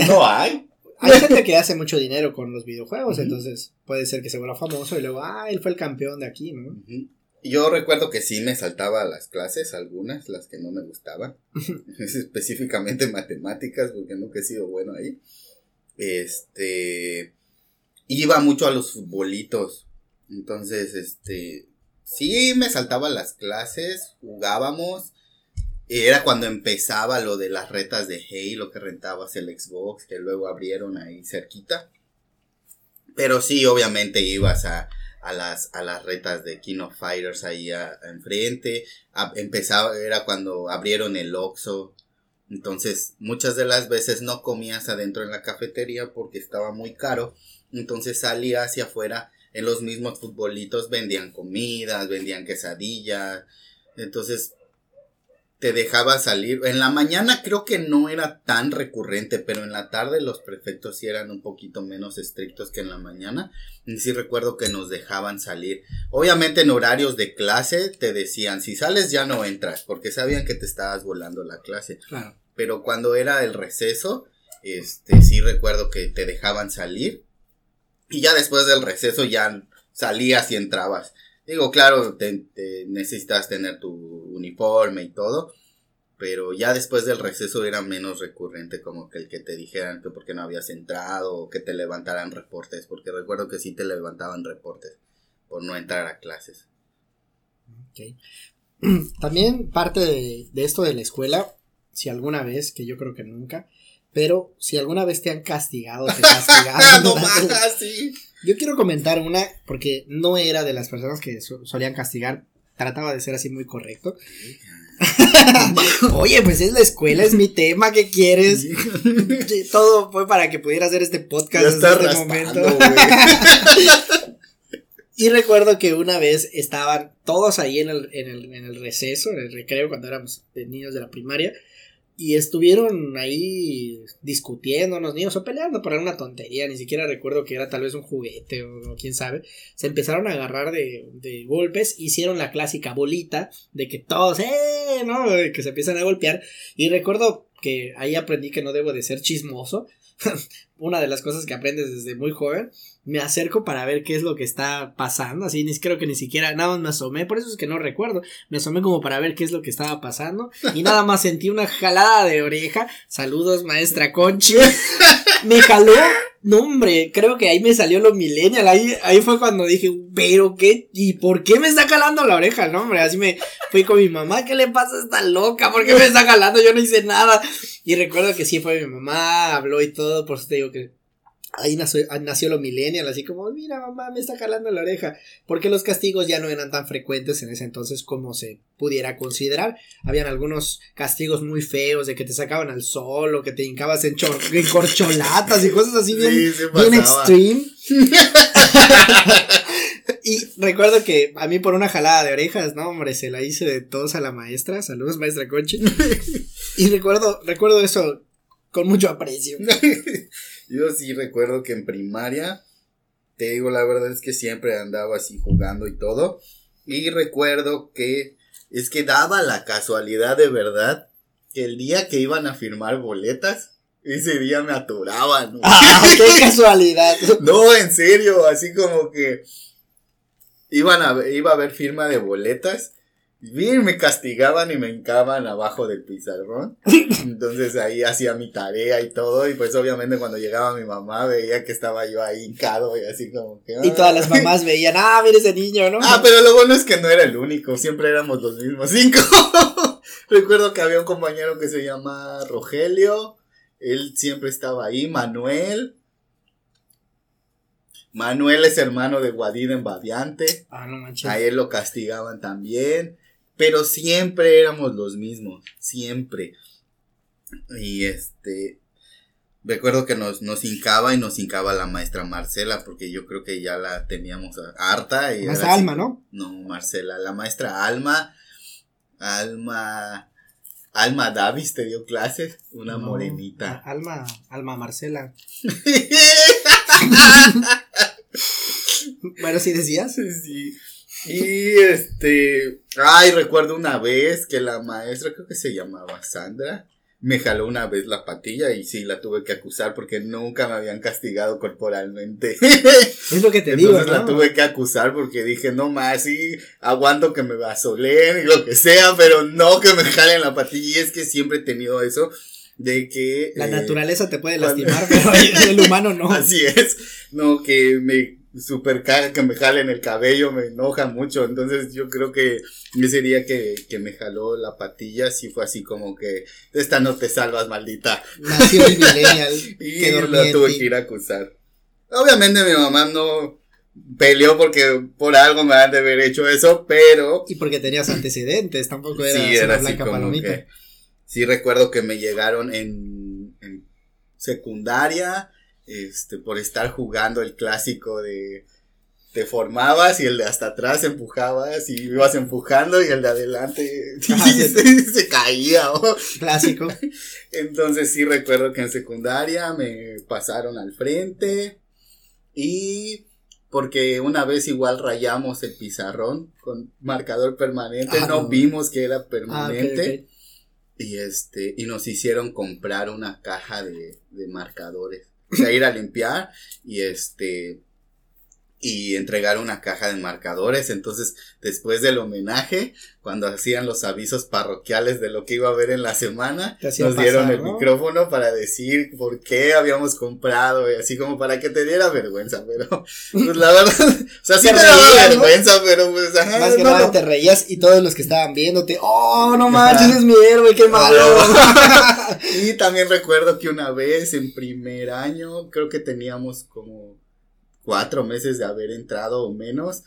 No hay. Hay gente que hace mucho dinero con los videojuegos, entonces puede ser que se vuelva famoso y luego, ah, él fue el campeón de aquí, ¿no? Yo recuerdo que sí me saltaba las clases, algunas, las que no me gustaban, específicamente matemáticas, porque nunca he sido bueno ahí. Este, iba mucho a los futbolitos, entonces, este, sí me saltaba las clases, jugábamos, era cuando empezaba lo de las retas de Halo, que rentabas el Xbox, que luego abrieron ahí cerquita. Pero sí, obviamente ibas a, a las, a las retas de King of Fighters ahí enfrente. Empezaba, era cuando abrieron el Oxxo. Entonces, muchas de las veces no comías adentro en la cafetería porque estaba muy caro. Entonces salía hacia afuera. En los mismos futbolitos vendían comidas, vendían quesadillas. Entonces, te dejaba salir. En la mañana creo que no era tan recurrente, pero en la tarde los prefectos sí eran un poquito menos estrictos que en la mañana. Y sí recuerdo que nos dejaban salir. Obviamente en horarios de clase te decían, si sales ya no entras, porque sabían que te estabas volando la clase. Claro. Pero cuando era el receso, este, sí recuerdo que te dejaban salir. Y ya después del receso ya salías y entrabas. Digo, claro, te, te necesitas tener tu uniforme y todo. Pero ya después del receso era menos recurrente como que el que te dijeran que porque no habías entrado o que te levantaran reportes. Porque recuerdo que sí te levantaban reportes por no entrar a clases. También parte de, de esto de la escuela, si alguna vez, que yo creo que nunca, pero si alguna vez te han castigado, te castigaron. no más, sí. Yo quiero comentar una, porque no era de las personas que so- solían castigar, trataba de ser así muy correcto. Oye, pues es la escuela, es mi tema, ¿qué quieres? Todo fue para que pudiera hacer este podcast está este momento. Y recuerdo que una vez estaban todos ahí en el, en el, en el receso, en el recreo, cuando éramos niños de la primaria, y estuvieron ahí discutiendo los niños o peleando por alguna tontería, ni siquiera recuerdo que era tal vez un juguete o, o quién sabe. Se empezaron a agarrar de, de golpes, hicieron la clásica bolita de que todos, ¡eh! ¿no? Que se empiezan a golpear. Y recuerdo que ahí aprendí que no debo de ser chismoso. Una de las cosas que aprendes desde muy joven. Me acerco para ver qué es lo que está pasando. Así ni creo que ni siquiera nada más me asomé. Por eso es que no recuerdo. Me asomé como para ver qué es lo que estaba pasando. Y nada más sentí una jalada de oreja. Saludos, maestra Conchi. Me jaló. No, hombre, creo que ahí me salió lo millennial. Ahí, ahí fue cuando dije, pero qué, y por qué me está jalando la oreja, no, hombre. Así me fui con mi mamá, ¿qué le pasa a esta loca? ¿Por qué me está jalando? Yo no hice nada. Y recuerdo que sí fue mi mamá, habló y todo, por eso te digo que Ahí nació, ah, nació lo millennial, así como, mira mamá, me está jalando la oreja, porque los castigos ya no eran tan frecuentes en ese entonces como se pudiera considerar. Habían algunos castigos muy feos de que te sacaban al sol o que te hincabas en, corcholatas y cosas así bien, Sí, bien extreme. y recuerdo que a mí por una jalada de orejas, no hombre, se la hice de todos a la maestra, saludos maestra Conchi. y recuerdo, recuerdo eso con mucho aprecio. Yo sí recuerdo que en primaria, te digo, la verdad es que siempre andaba así jugando y todo. Y recuerdo que es que daba la casualidad de verdad que el día que iban a firmar boletas, ese día me aturaban. ¿no? ¡Ah, qué casualidad! No, en serio, así como que iban a, iba a haber firma de boletas. Bien, me castigaban y me hincaban abajo del pizarrón. Entonces ahí hacía mi tarea y todo. Y pues obviamente cuando llegaba mi mamá veía que estaba yo ahí hincado y así como que. Y todas las mamás veían, ah, mira ese niño, ¿no? Ah, pero lo bueno es que no era el único, siempre éramos los mismos cinco. Recuerdo que había un compañero que se llama Rogelio, él siempre estaba ahí, Manuel. Manuel es hermano de Guadid en Baviante, Ah, no manches. a él lo castigaban también, pero siempre éramos los mismos, siempre. Y este, recuerdo que nos, nos hincaba y nos hincaba la maestra Marcela, porque yo creo que ya la teníamos harta. Y Maestra así Alma, ¿no? no, Marcela, la maestra Alma, Alma, Alma Davis te dio clases, una No, morenita. Alma, Alma Marcela. Bueno, sí decías. sí. Y este, ay, recuerdo una vez que la maestra, creo que se llamaba Sandra, me jaló una vez la patilla y sí, la tuve que acusar porque nunca me habían castigado corporalmente. Es lo que te digo, Entonces ¿no? la tuve que acusar porque dije, no más, sí, aguanto que me vasoleen y lo que sea, pero no que me jalen la patilla. Y es que siempre he tenido eso de que... La eh, naturaleza te puede cuando- lastimar, pero el humano no. Así es, no, que me super caga que me jalen el cabello, me enoja mucho. Entonces yo creo que ese día que, que me jaló la patilla, sí fue así como que, de esta no te salvas, maldita. Nació el millennial. Y en tuve que ir a acusar. Obviamente mi mamá no peleó porque por algo me han de haber hecho eso, pero Y porque tenías antecedentes, tampoco era sí una era blanca palomita. que sí recuerdo que me llegaron en, en secundaria este por estar jugando el clásico de te formabas y el de hasta atrás empujabas y ibas empujando y el de adelante Ajá, se, se caía ¿o? Clásico. Entonces sí recuerdo que en secundaria me pasaron al frente y porque una vez igual rayamos el pizarrón con marcador permanente, Ah, no, no. vimos que era Ah, permanente y este y nos hicieron comprar una caja de, de marcadores, o sea, ir a limpiar y este y entregar una caja de marcadores. Entonces, después del homenaje, cuando hacían los avisos parroquiales de lo que iba a haber en la semana, nos dieron el ¿no? micrófono para decir por qué habíamos comprado, y así como para que te diera vergüenza, pero pues la verdad, o sea, sí Te te daba reías, ¿no? vergüenza, pero pues ajá, Más que no nada te reías y todos los que estaban viéndote, oh, no manches, es mi héroe, qué malo. y también recuerdo que una vez en primer año, creo que teníamos como cuatro meses de haber entrado o menos,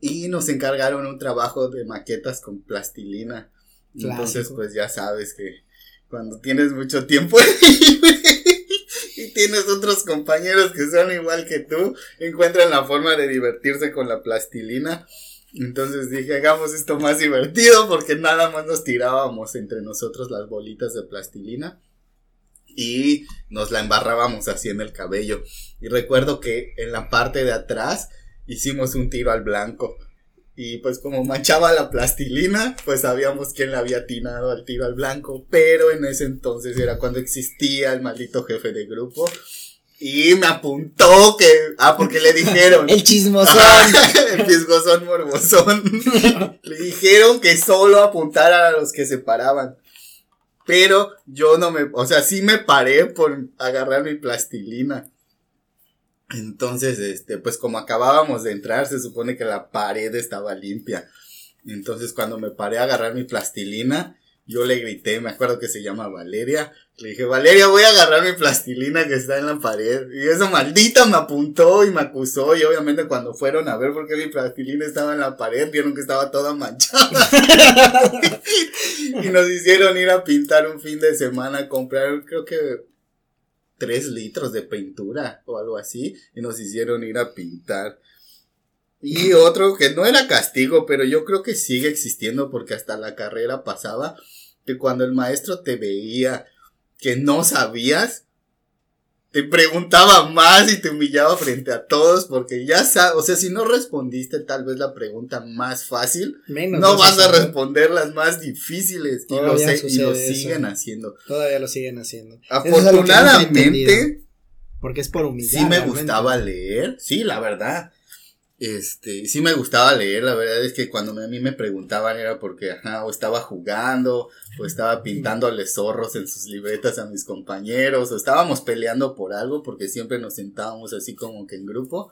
y nos encargaron un trabajo de maquetas con plastilina. Entonces, pues ya sabes que cuando tienes mucho tiempo y tienes otros compañeros que son igual que tú, encuentran la forma de divertirse con la plastilina. Entonces dije, hagamos esto más divertido porque nada más nos tirábamos entre nosotros las bolitas de plastilina y nos la embarrábamos así en el cabello. Y recuerdo que en la parte de atrás hicimos un tiro al blanco. Y pues como manchaba la plastilina, pues sabíamos quién le había atinado al tiro al blanco. Pero en ese entonces era cuando existía el maldito jefe de grupo. Y me apuntó que... Ah, porque le dijeron... El chismosón. el fisgosón morbosón. Le dijeron que solo apuntaran a los que se paraban. Pero yo no me, o sea, sí me paré por agarrar mi plastilina. Entonces, este, pues como acabábamos de entrar, se supone que la pared estaba limpia. Entonces, cuando me paré a agarrar mi plastilina, yo le grité, me acuerdo que se llama Valeria, le dije, Valeria, voy a agarrar mi plastilina que está en la pared. Y esa maldita me apuntó y me acusó. Y obviamente cuando fueron a ver por qué mi plastilina estaba en la pared, vieron que estaba toda manchada. y nos hicieron ir a pintar un fin de semana, comprar, creo que tres litros de pintura o algo así. Y nos hicieron ir a pintar. Y otro que no era castigo, pero yo creo que sigue existiendo porque hasta la carrera pasaba que cuando el maestro te veía que no sabías, te preguntaba más y te humillaba frente a todos porque ya sabes, o sea, si no respondiste tal vez la pregunta más fácil, Menos no vas a responder las más difíciles y lo, sé- y lo sucede eso. siguen haciendo. Todavía lo siguen haciendo. Es Afortunadamente, Porque es por humillar. sí me realmente. gustaba leer, sí, la verdad. Este, sí me gustaba leer, la verdad es que cuando a mí me preguntaban era porque, ajá, o estaba jugando, o estaba pintándole zorros en sus libretas a mis compañeros, o estábamos peleando por algo, porque siempre nos sentábamos así como que en grupo.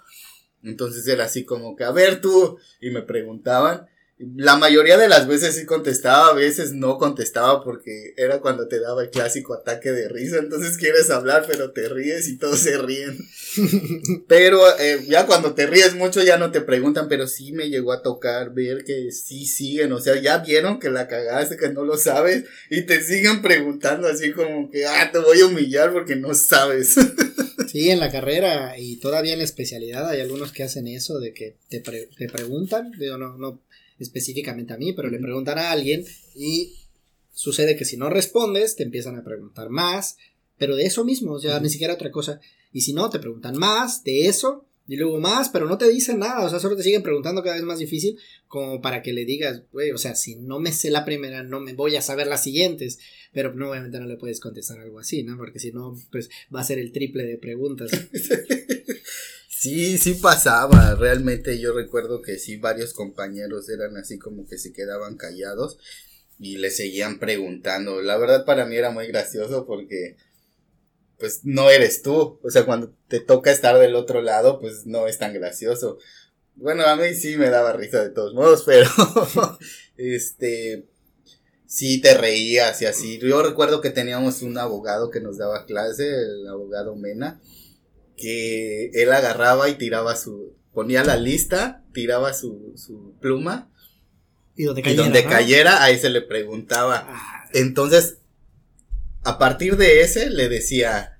Entonces era así como que, a ver tú, y me preguntaban. La mayoría de las veces sí contestaba, a veces no contestaba porque era cuando te daba el clásico ataque de risa, entonces quieres hablar pero te ríes y todos se ríen. Pero eh, ya cuando te ríes mucho ya no te preguntan, pero sí me llegó a tocar ver que sí siguen, o sea, ya vieron que la cagaste, que no lo sabes y te siguen preguntando así como que, ah, te voy a humillar porque no sabes. Sí, en la carrera y todavía en la especialidad hay algunos que hacen eso de que te, pre- te preguntan, digo, no, no específicamente a mí, pero le preguntan a alguien y sucede que si no respondes te empiezan a preguntar más, pero de eso mismo, o sea, ni siquiera otra cosa. Y si no, te preguntan más de eso y luego más, pero no te dicen nada, o sea, solo te siguen preguntando cada vez más difícil como para que le digas, güey, o sea, si no me sé la primera, no me voy a saber las siguientes, pero no, obviamente no le puedes contestar algo así, ¿no? Porque si no, pues va a ser el triple de preguntas. Sí, sí pasaba, realmente yo recuerdo que sí, varios compañeros eran así como que se quedaban callados y le seguían preguntando. La verdad para mí era muy gracioso porque pues no eres tú, o sea, cuando te toca estar del otro lado, pues no es tan gracioso. Bueno, a mí sí me daba risa de todos modos, pero este sí te reías y así. Yo recuerdo que teníamos un abogado que nos daba clase, el abogado Mena que él agarraba y tiraba su, ponía la lista, tiraba su, su pluma Y donde y cayera, donde ¿no? cayera ahí se le preguntaba. Ah, Entonces, a partir de ese le decía,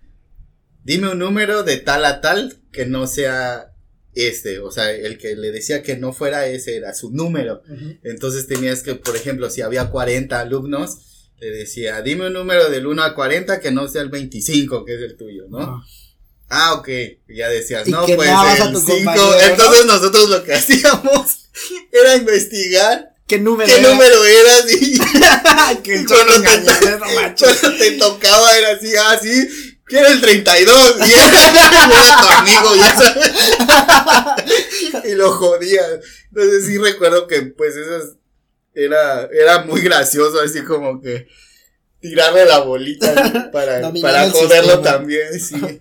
dime un número de tal a tal que no sea este, o sea, el que le decía que no fuera ese era su número. Entonces tenías que, por ejemplo, si había 40 alumnos, le decía, dime un número del 1 a 40 que no sea el 25, que es el tuyo, ¿no? Ah, ok. Ya decías, Y no, pues el tu 5. compañero, ¿no? Entonces nosotros lo que hacíamos era investigar ¿Qué número? qué era? número eras y que y cuando, te, cuando te tocaba era así, ah, sí, que era el 32. Y era, era tu amigo, ya sabes. y lo jodía. Entonces sí recuerdo que pues eso era, era muy gracioso, así como que tirarle la bolita para, para joderlo también, sí.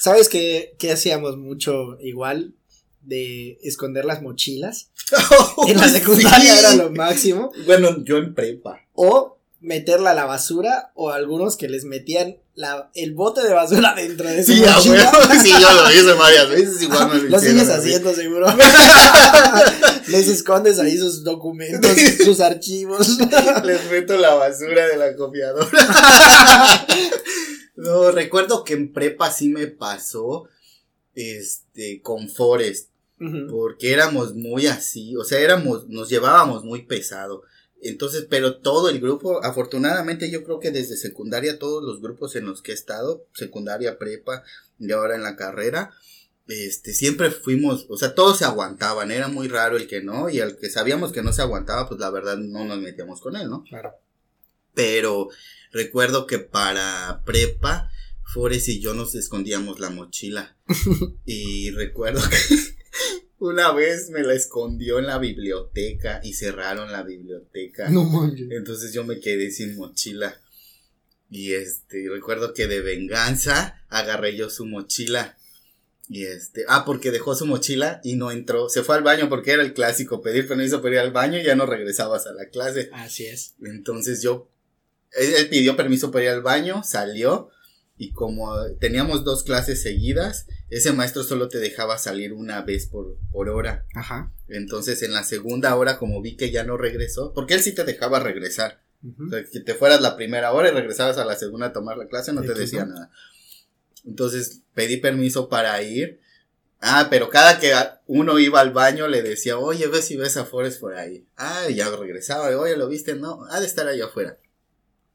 ¿Sabes qué, qué hacíamos mucho igual? De esconder las mochilas. En la secundaria Sí. era lo máximo. Bueno, yo en prepa. O meterla a la basura. O algunos que les metían la, el bote de basura dentro de su Sí, mochila. sí, yo lo hice varias veces, igual me lo, sigues haciendo seguro. Les escondes ahí sus documentos, sus archivos. Les meto la basura de la copiadora. no, recuerdo que en prepa sí me pasó, este, con Forest, porque éramos muy así, o sea, éramos, nos llevábamos muy pesado. Entonces, pero todo el grupo, afortunadamente yo creo que desde secundaria, todos los grupos en los que he estado, secundaria, prepa y ahora en la carrera, este, siempre fuimos, o sea, todos se aguantaban, era muy raro el que no, y al que sabíamos que no se aguantaba, pues la verdad no nos metíamos con él, ¿no? Claro. Pero recuerdo que para prepa, Forest y yo nos escondíamos la mochila. y recuerdo que una vez me la escondió en la biblioteca y cerraron la biblioteca. No manches. Entonces yo me quedé sin mochila. Y este, recuerdo que de venganza agarré yo su mochila. Y este, ah, porque dejó su mochila y no entró. Se fue al baño porque era el clásico, pedir permiso para ir al baño y ya no regresabas a la clase. Así es. Entonces yo, él, él pidió permiso para ir al baño, salió y como teníamos dos clases seguidas, ese maestro solo te dejaba salir una vez por, por hora. Ajá. Entonces en la segunda hora, como vi que ya no regresó, porque él sí te dejaba regresar. Ujú. O sea, que te fueras la primera hora y regresabas a la segunda a tomar la clase, no te decía nada. Entonces pedí permiso para ir. Ah, pero cada que uno iba al baño le decía, oye, ve si ves a Forrest por ahí. Ah, ya regresaba, oye, ¿lo viste? No, ha de estar allá afuera.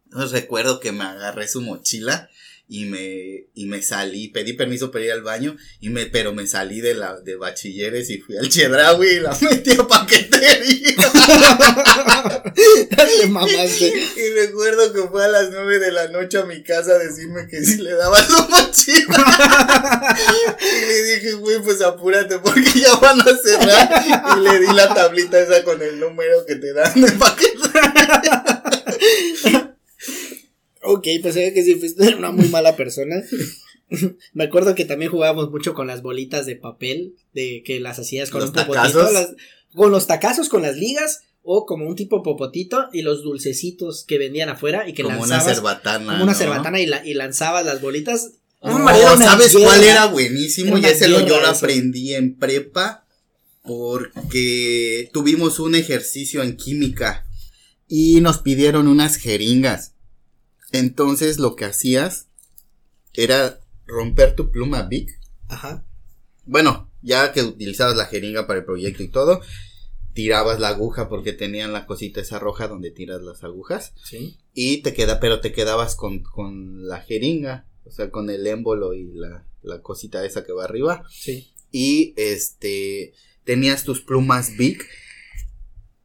Entonces recuerdo que me agarré su mochila y me, y me salí, pedí permiso para ir al baño, y me, pero me salí de la, de bachilleres y fui al Chedraui y la metí a paquetería. Te mamaste. Y recuerdo que fue a las nueve de la noche a mi casa a decirme que si le daba su mochila. y le dije, güey, pues apúrate porque ya van a cerrar. Y le di la tablita esa con el número que te dan de paquete. Ok, pues se ve que sí fuiste una muy mala persona. Me acuerdo que también jugábamos mucho con las bolitas de papel, de que las hacías con ¿Los un popotito, las- con los tacazos, con las ligas, o como un tipo popotito, y los dulcecitos que vendían afuera y que Como una lanzabas, cerbatana. como una ¿no? cerbatana y, la, y lanzabas las bolitas. No, una ¿sabes cuál era buenísimo? Era Y una ese lo, yo lo aprendí en prepa porque tuvimos un ejercicio en química y nos pidieron unas jeringas. Entonces lo que hacías era romper tu pluma Bic. Ajá. Bueno, ya que utilizabas la jeringa para el proyecto y todo, tirabas la aguja porque tenían la cosita esa roja donde tiras las agujas Sí. y te queda, pero te quedabas con, con la jeringa, o sea, con el émbolo y la, la cosita esa que va arriba. Sí. Y este, tenías tus plumas Bic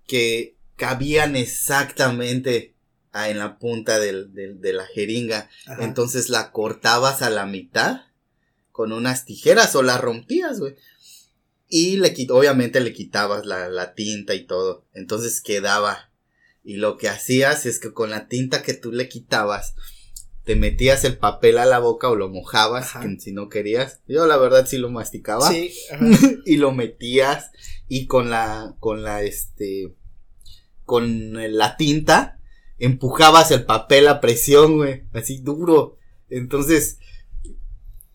que cabían exactamente en la punta del- del- de la jeringa. Ajá. Entonces la cortabas a la mitad con unas tijeras o la rompías, güey. Y le obviamente le quitabas la, la tinta y todo. Entonces quedaba. Y lo que hacías es que con la tinta que tú le quitabas, te metías el papel a la boca o lo mojabas, que si no querías. Yo la verdad sí lo masticaba. Sí, y lo metías y con la, con la, este, con la tinta, empujabas el papel a presión, güey, así duro. Entonces,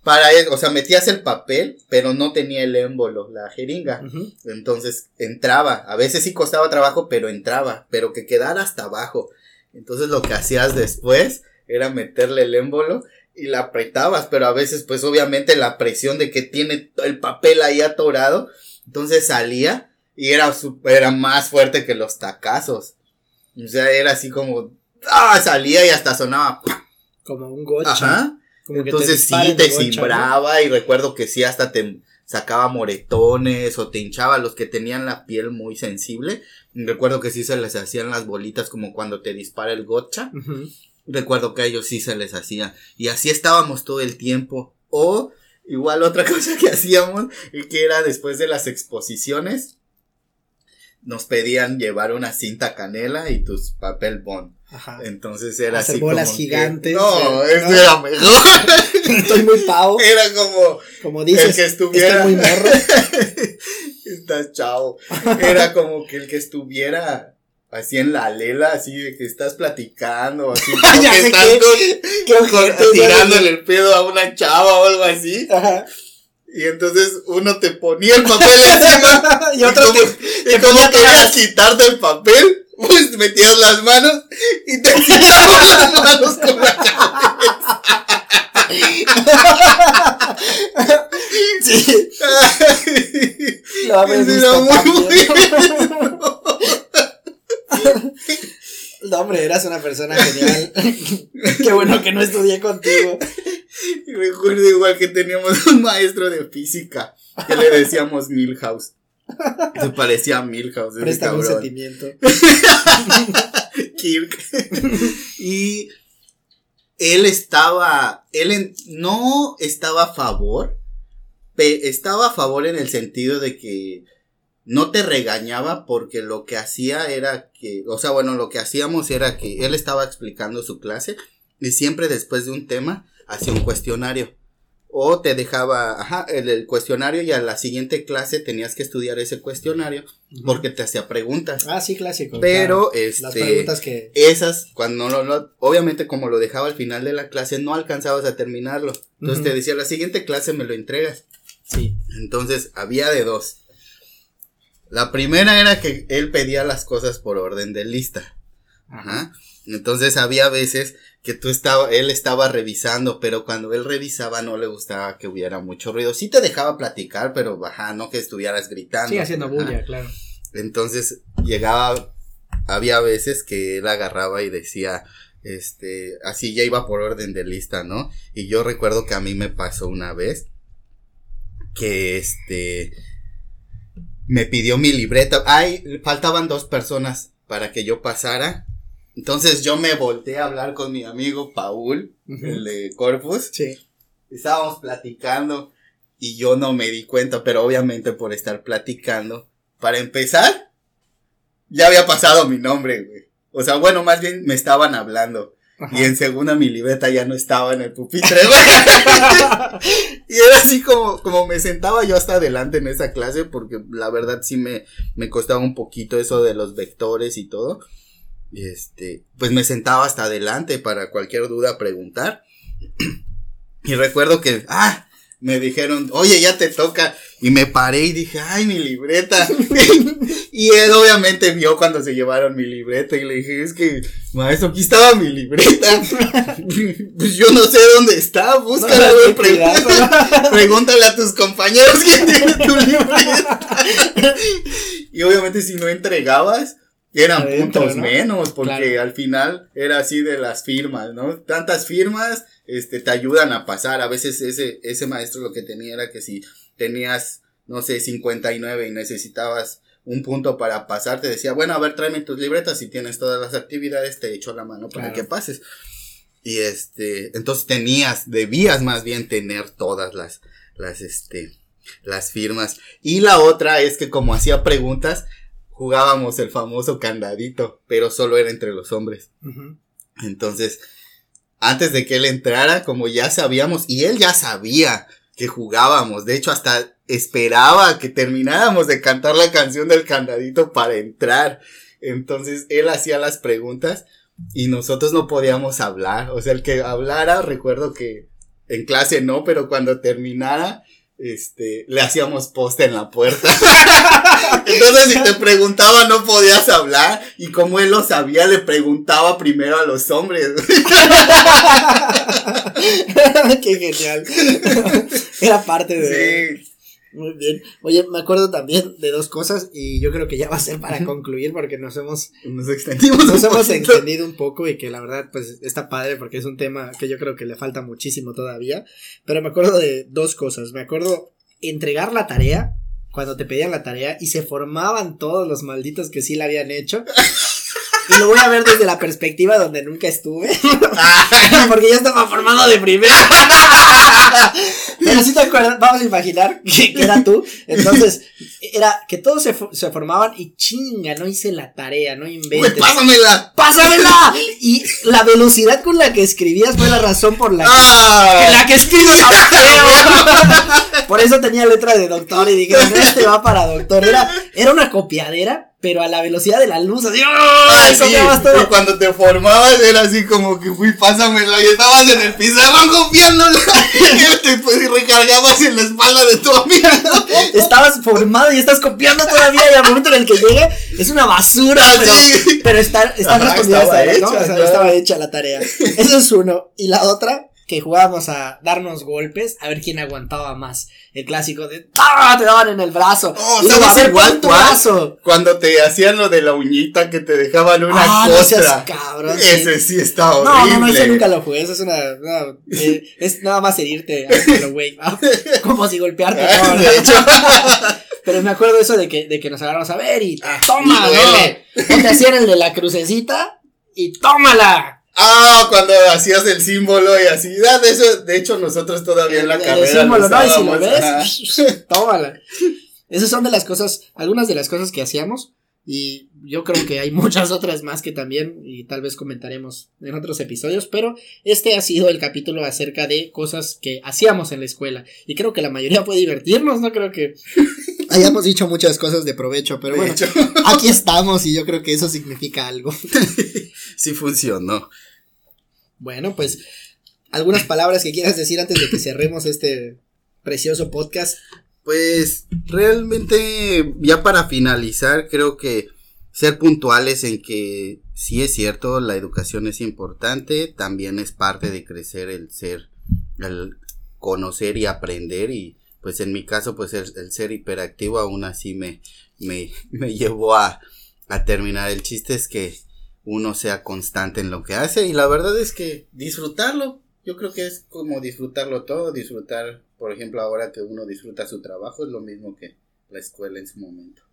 para él, o sea, metías el papel, pero no tenía el émbolo, la jeringa. Entonces, entraba. A veces sí costaba trabajo, pero entraba. Pero que quedara hasta abajo. Entonces, lo que hacías después era meterle el émbolo y la apretabas. Pero a veces, pues, obviamente, la presión de que tiene el papel ahí atorado. Entonces salía y era, su- era más fuerte que los tacazos. O sea, era así como. ¡Ah! Salía y hasta sonaba. Como un gocha. Ajá. Como que te Entonces sí, te gocha, cimbraba y recuerdo que sí hasta te sacaba moretones o te hinchaba los que tenían la piel muy sensible. Recuerdo que sí se les hacían las bolitas como cuando te dispara el gotcha. Ujú. Recuerdo que a ellos sí se les hacía. Y así estábamos todo el tiempo. O igual otra cosa que hacíamos y que era después de las exposiciones. Nos pedían llevar una cinta canela y tus papel bond. Ajá. Entonces era Hacer así bolas como que- gigantes, no, eh, eso ¿no? era mejor. Estoy muy pavo. Era como Como dices, el que estuviera. estoy muy morro. Estás chavo. Era como que el que estuviera así en la lela, así de que estás platicando, así como que estás tirándole el pedo a una chava o algo así. Ajá. Y entonces uno te ponía el papel encima. y otro como, te, y como querías quitarte el papel, pues metías las manos y te quitabas las manos con la cabeza. Sí, lo visto muy también. No, hombre, eras una persona genial. Qué bueno que no estudié contigo. Recuerdo igual que teníamos un maestro de física que le decíamos Milhouse. Se parecía a Milhouse, Préstame un sentimiento. Kirk. y él estaba, él en- no estaba a favor, pe- estaba a favor en el sentido de que no te regañaba porque lo que hacía era que, o sea, bueno, lo que hacíamos era que él estaba explicando su clase y siempre después de un tema hacía un cuestionario. o te dejaba, ajá, el, el cuestionario y a la siguiente clase tenías que estudiar ese cuestionario porque te hacía preguntas. Ah, sí, clásico. Pero, claro. este, Las preguntas que. Esas, cuando no, no, obviamente como lo dejaba al final de la clase, no alcanzabas a terminarlo. Entonces te decía, la siguiente clase me lo entregas. Sí. Entonces había de dos. La primera era que él pedía las cosas por orden de lista. Ajá. Entonces había veces que tú estaba, él estaba revisando, pero cuando él revisaba no le gustaba que hubiera mucho ruido. Sí te dejaba platicar, pero ajá, no que estuvieras gritando. Sigue haciendo Ajá. bulla, claro. Entonces llegaba, había veces que él agarraba y decía, este, así ya iba por orden de lista, ¿no? Y yo recuerdo que a mí me pasó una vez que este, me pidió mi libreta. Ay, faltaban dos personas para que yo pasara. Entonces yo me volteé a hablar con mi amigo Paul, el de Corpus. Sí. Estábamos platicando y yo no me di cuenta, pero obviamente por estar platicando, para empezar, ya había pasado mi nombre, güey. O sea, bueno, más bien me estaban hablando. Ajá. Y en segunda mi libreta ya no estaba en el pupitre, y era así como, como me sentaba yo hasta adelante en esa clase, porque la verdad sí me, me costaba un poquito eso de los vectores y todo. Y este, pues me sentaba hasta adelante para cualquier duda preguntar. Y recuerdo que, ah, me dijeron, oye, ya te toca. Y me paré y dije, ay, mi libreta. y él obviamente vio cuando se llevaron mi libreta y le dije, es que, maestro, aquí estaba mi libreta. pues yo no sé dónde está, búscala, No, pregunta- pregúntale a tus compañeros quién tiene tu libreta. y obviamente si no entregabas, eran Adentro, puntos ¿no? menos, porque Claro. al final era así de las firmas, ¿no? Tantas firmas, este, te ayudan a pasar. A veces ese, ese maestro lo que tenía era que si tenías, no sé, 59 y necesitabas un punto para pasar, te decía, bueno, a ver, tráeme tus libretas, si tienes todas las actividades, te echo la mano para Claro. que pases. Y este, entonces tenías, debías más bien tener todas las, las, este, las firmas. Y la otra es que como hacía preguntas, jugábamos el famoso candadito, pero solo era entre los hombres. Entonces, antes de que él entrara, como ya sabíamos, y él ya sabía que jugábamos, de hecho hasta esperaba que termináramos de cantar la canción del candadito para entrar. Entonces, él hacía las preguntas y nosotros no podíamos hablar. O sea, el que hablara, recuerdo que en clase no, pero cuando terminara, este, le hacíamos poste en la puerta. Entonces, si te preguntaba, no podías hablar. Y como él lo sabía, le preguntaba primero a los hombres. Qué genial. Era parte de. Sí. Muy bien. Oye, me acuerdo también de dos cosas y yo creo que ya va a ser para concluir porque nos hemos, Nos extendimos. nos hemos extendido un poco y que la verdad pues está padre porque es un tema que yo creo que le falta muchísimo todavía. Pero me acuerdo de dos cosas. Me acuerdo entregar la tarea cuando te pedían la tarea y se formaban todos los malditos que sí la habían hecho. Y lo voy a ver desde la perspectiva donde nunca estuve. Porque ya estaba formado de primera. Pero si te acuerdas, vamos a imaginar que, que era tú. Entonces, era que todos se, se formaban y chinga, no hice la tarea, no inventes. pásamela. ¡Pásamela! Y la velocidad con la que escribías fue la razón por la que. Ah. La que escribo feo. Por eso tenía letra de doctor y dije, este va para doctor. Era, era una copiadera, pero a la velocidad de la luz, así. Ah, ¡ay! sí, todo. y cuando te formabas era así como que fui, pásamela y estabas en el pizarrón copiándola y te pues, recargabas en la espalda de tu amigo. Estabas formado y estás copiando todavía y al momento en el que llegue es una basura, pero, Así. pero está, está Ajá, respondida estaba esta, ¿no? hecha, O sea, estaba hecha la tarea. Eso es uno. Y la otra, que jugábamos a darnos golpes, a ver quién aguantaba más. El clásico de ¡Ah! te daban en el brazo. Oh, y luego, ¿sabes a ver, cuál? brazo. Cuando te hacían lo de la uñita que te dejaban una Ah, no costra. cabrón, sí. Ese sí está No, horrible. no, no, ese nunca lo jugué, eso es una, no, eh, es nada más herirte, pero güey, ¿no? como si golpearte, no, no. De hecho. Pero me acuerdo eso de que, de que nos agarramos a ver y Ah, toma, y duele. ¿no? Te hacían el de la crucecita y tómala. Ah, cuando hacías el símbolo y así. Ah, de, eso, de hecho, nosotros todavía en la El- el carrera. símbolo, lo ¿no? Y si lo ves, tómala. Esas son de las cosas, algunas de las cosas que hacíamos. Y yo creo que hay muchas otras más que también, y tal vez comentaremos en otros episodios, pero este ha sido el capítulo acerca de cosas que hacíamos en la escuela. Y creo que la mayoría puede divertirnos, no creo que hayamos dicho muchas cosas de provecho, pero De bueno, hecho, aquí estamos y yo creo que eso significa algo. sí funcionó. Bueno, pues algunas palabras que quieras decir antes de que cerremos este precioso podcast. Pues realmente, ya para finalizar, creo que ser puntuales en que sí es cierto, la educación es importante, también es parte de crecer el ser, el conocer y aprender y pues en mi caso pues el, ser hiperactivo aún así me, me, me llevó a, a terminar. El chiste es que uno sea constante en lo que hace y la verdad es que disfrutarlo, yo creo que es como disfrutarlo todo, disfrutar, por ejemplo, ahora que uno disfruta su trabajo, es lo mismo que la escuela en su momento.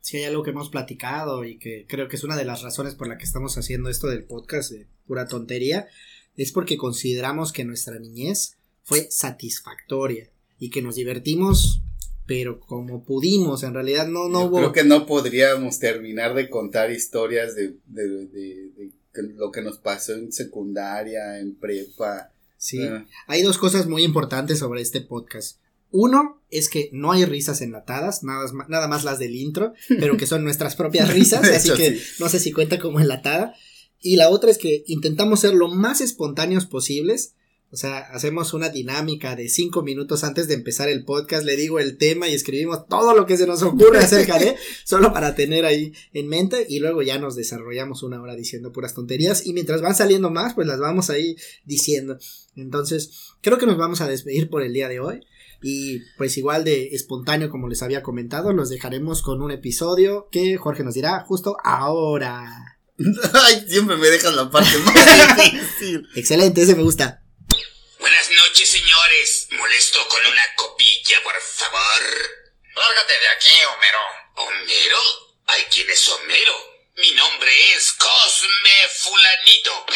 Si hay algo que hemos platicado y que creo que es una de las razones por la que estamos haciendo esto del podcast de pura tontería, es porque consideramos que nuestra niñez fue satisfactoria y que nos divertimos, pero como pudimos, en realidad no, no Yo hubo... creo que no podríamos terminar de contar historias de, de, de- lo que nos pasó en secundaria, en prepa. Sí. Ah, Hay dos cosas muy importantes sobre este podcast. Uno es que no hay risas enlatadas, nada, más- nada más las del intro, pero que son nuestras propias risas, así que sí. no sé si cuenta como enlatada. Y la otra es que intentamos ser lo más espontáneos posibles. O sea, hacemos una dinámica de cinco minutos antes de empezar el podcast, le digo el tema y escribimos todo lo que se nos ocurre acerca de, solo para tener ahí en mente y luego ya nos desarrollamos una hora diciendo puras tonterías y mientras van saliendo más, pues las vamos ahí diciendo. Entonces, creo que nos vamos a despedir por el día de hoy. Y pues igual de espontáneo como les había comentado, los dejaremos con un episodio que Jorge nos dirá justo ahora. Ay, siempre me dejas la parte más difícil. Excelente, ese me gusta. Buenas noches, señores. Molesto con una copilla, por favor. Lárgate de aquí, Homero. ¿Homero? ¿Hay quién es Homero? Mi nombre es Cosme Fulanito.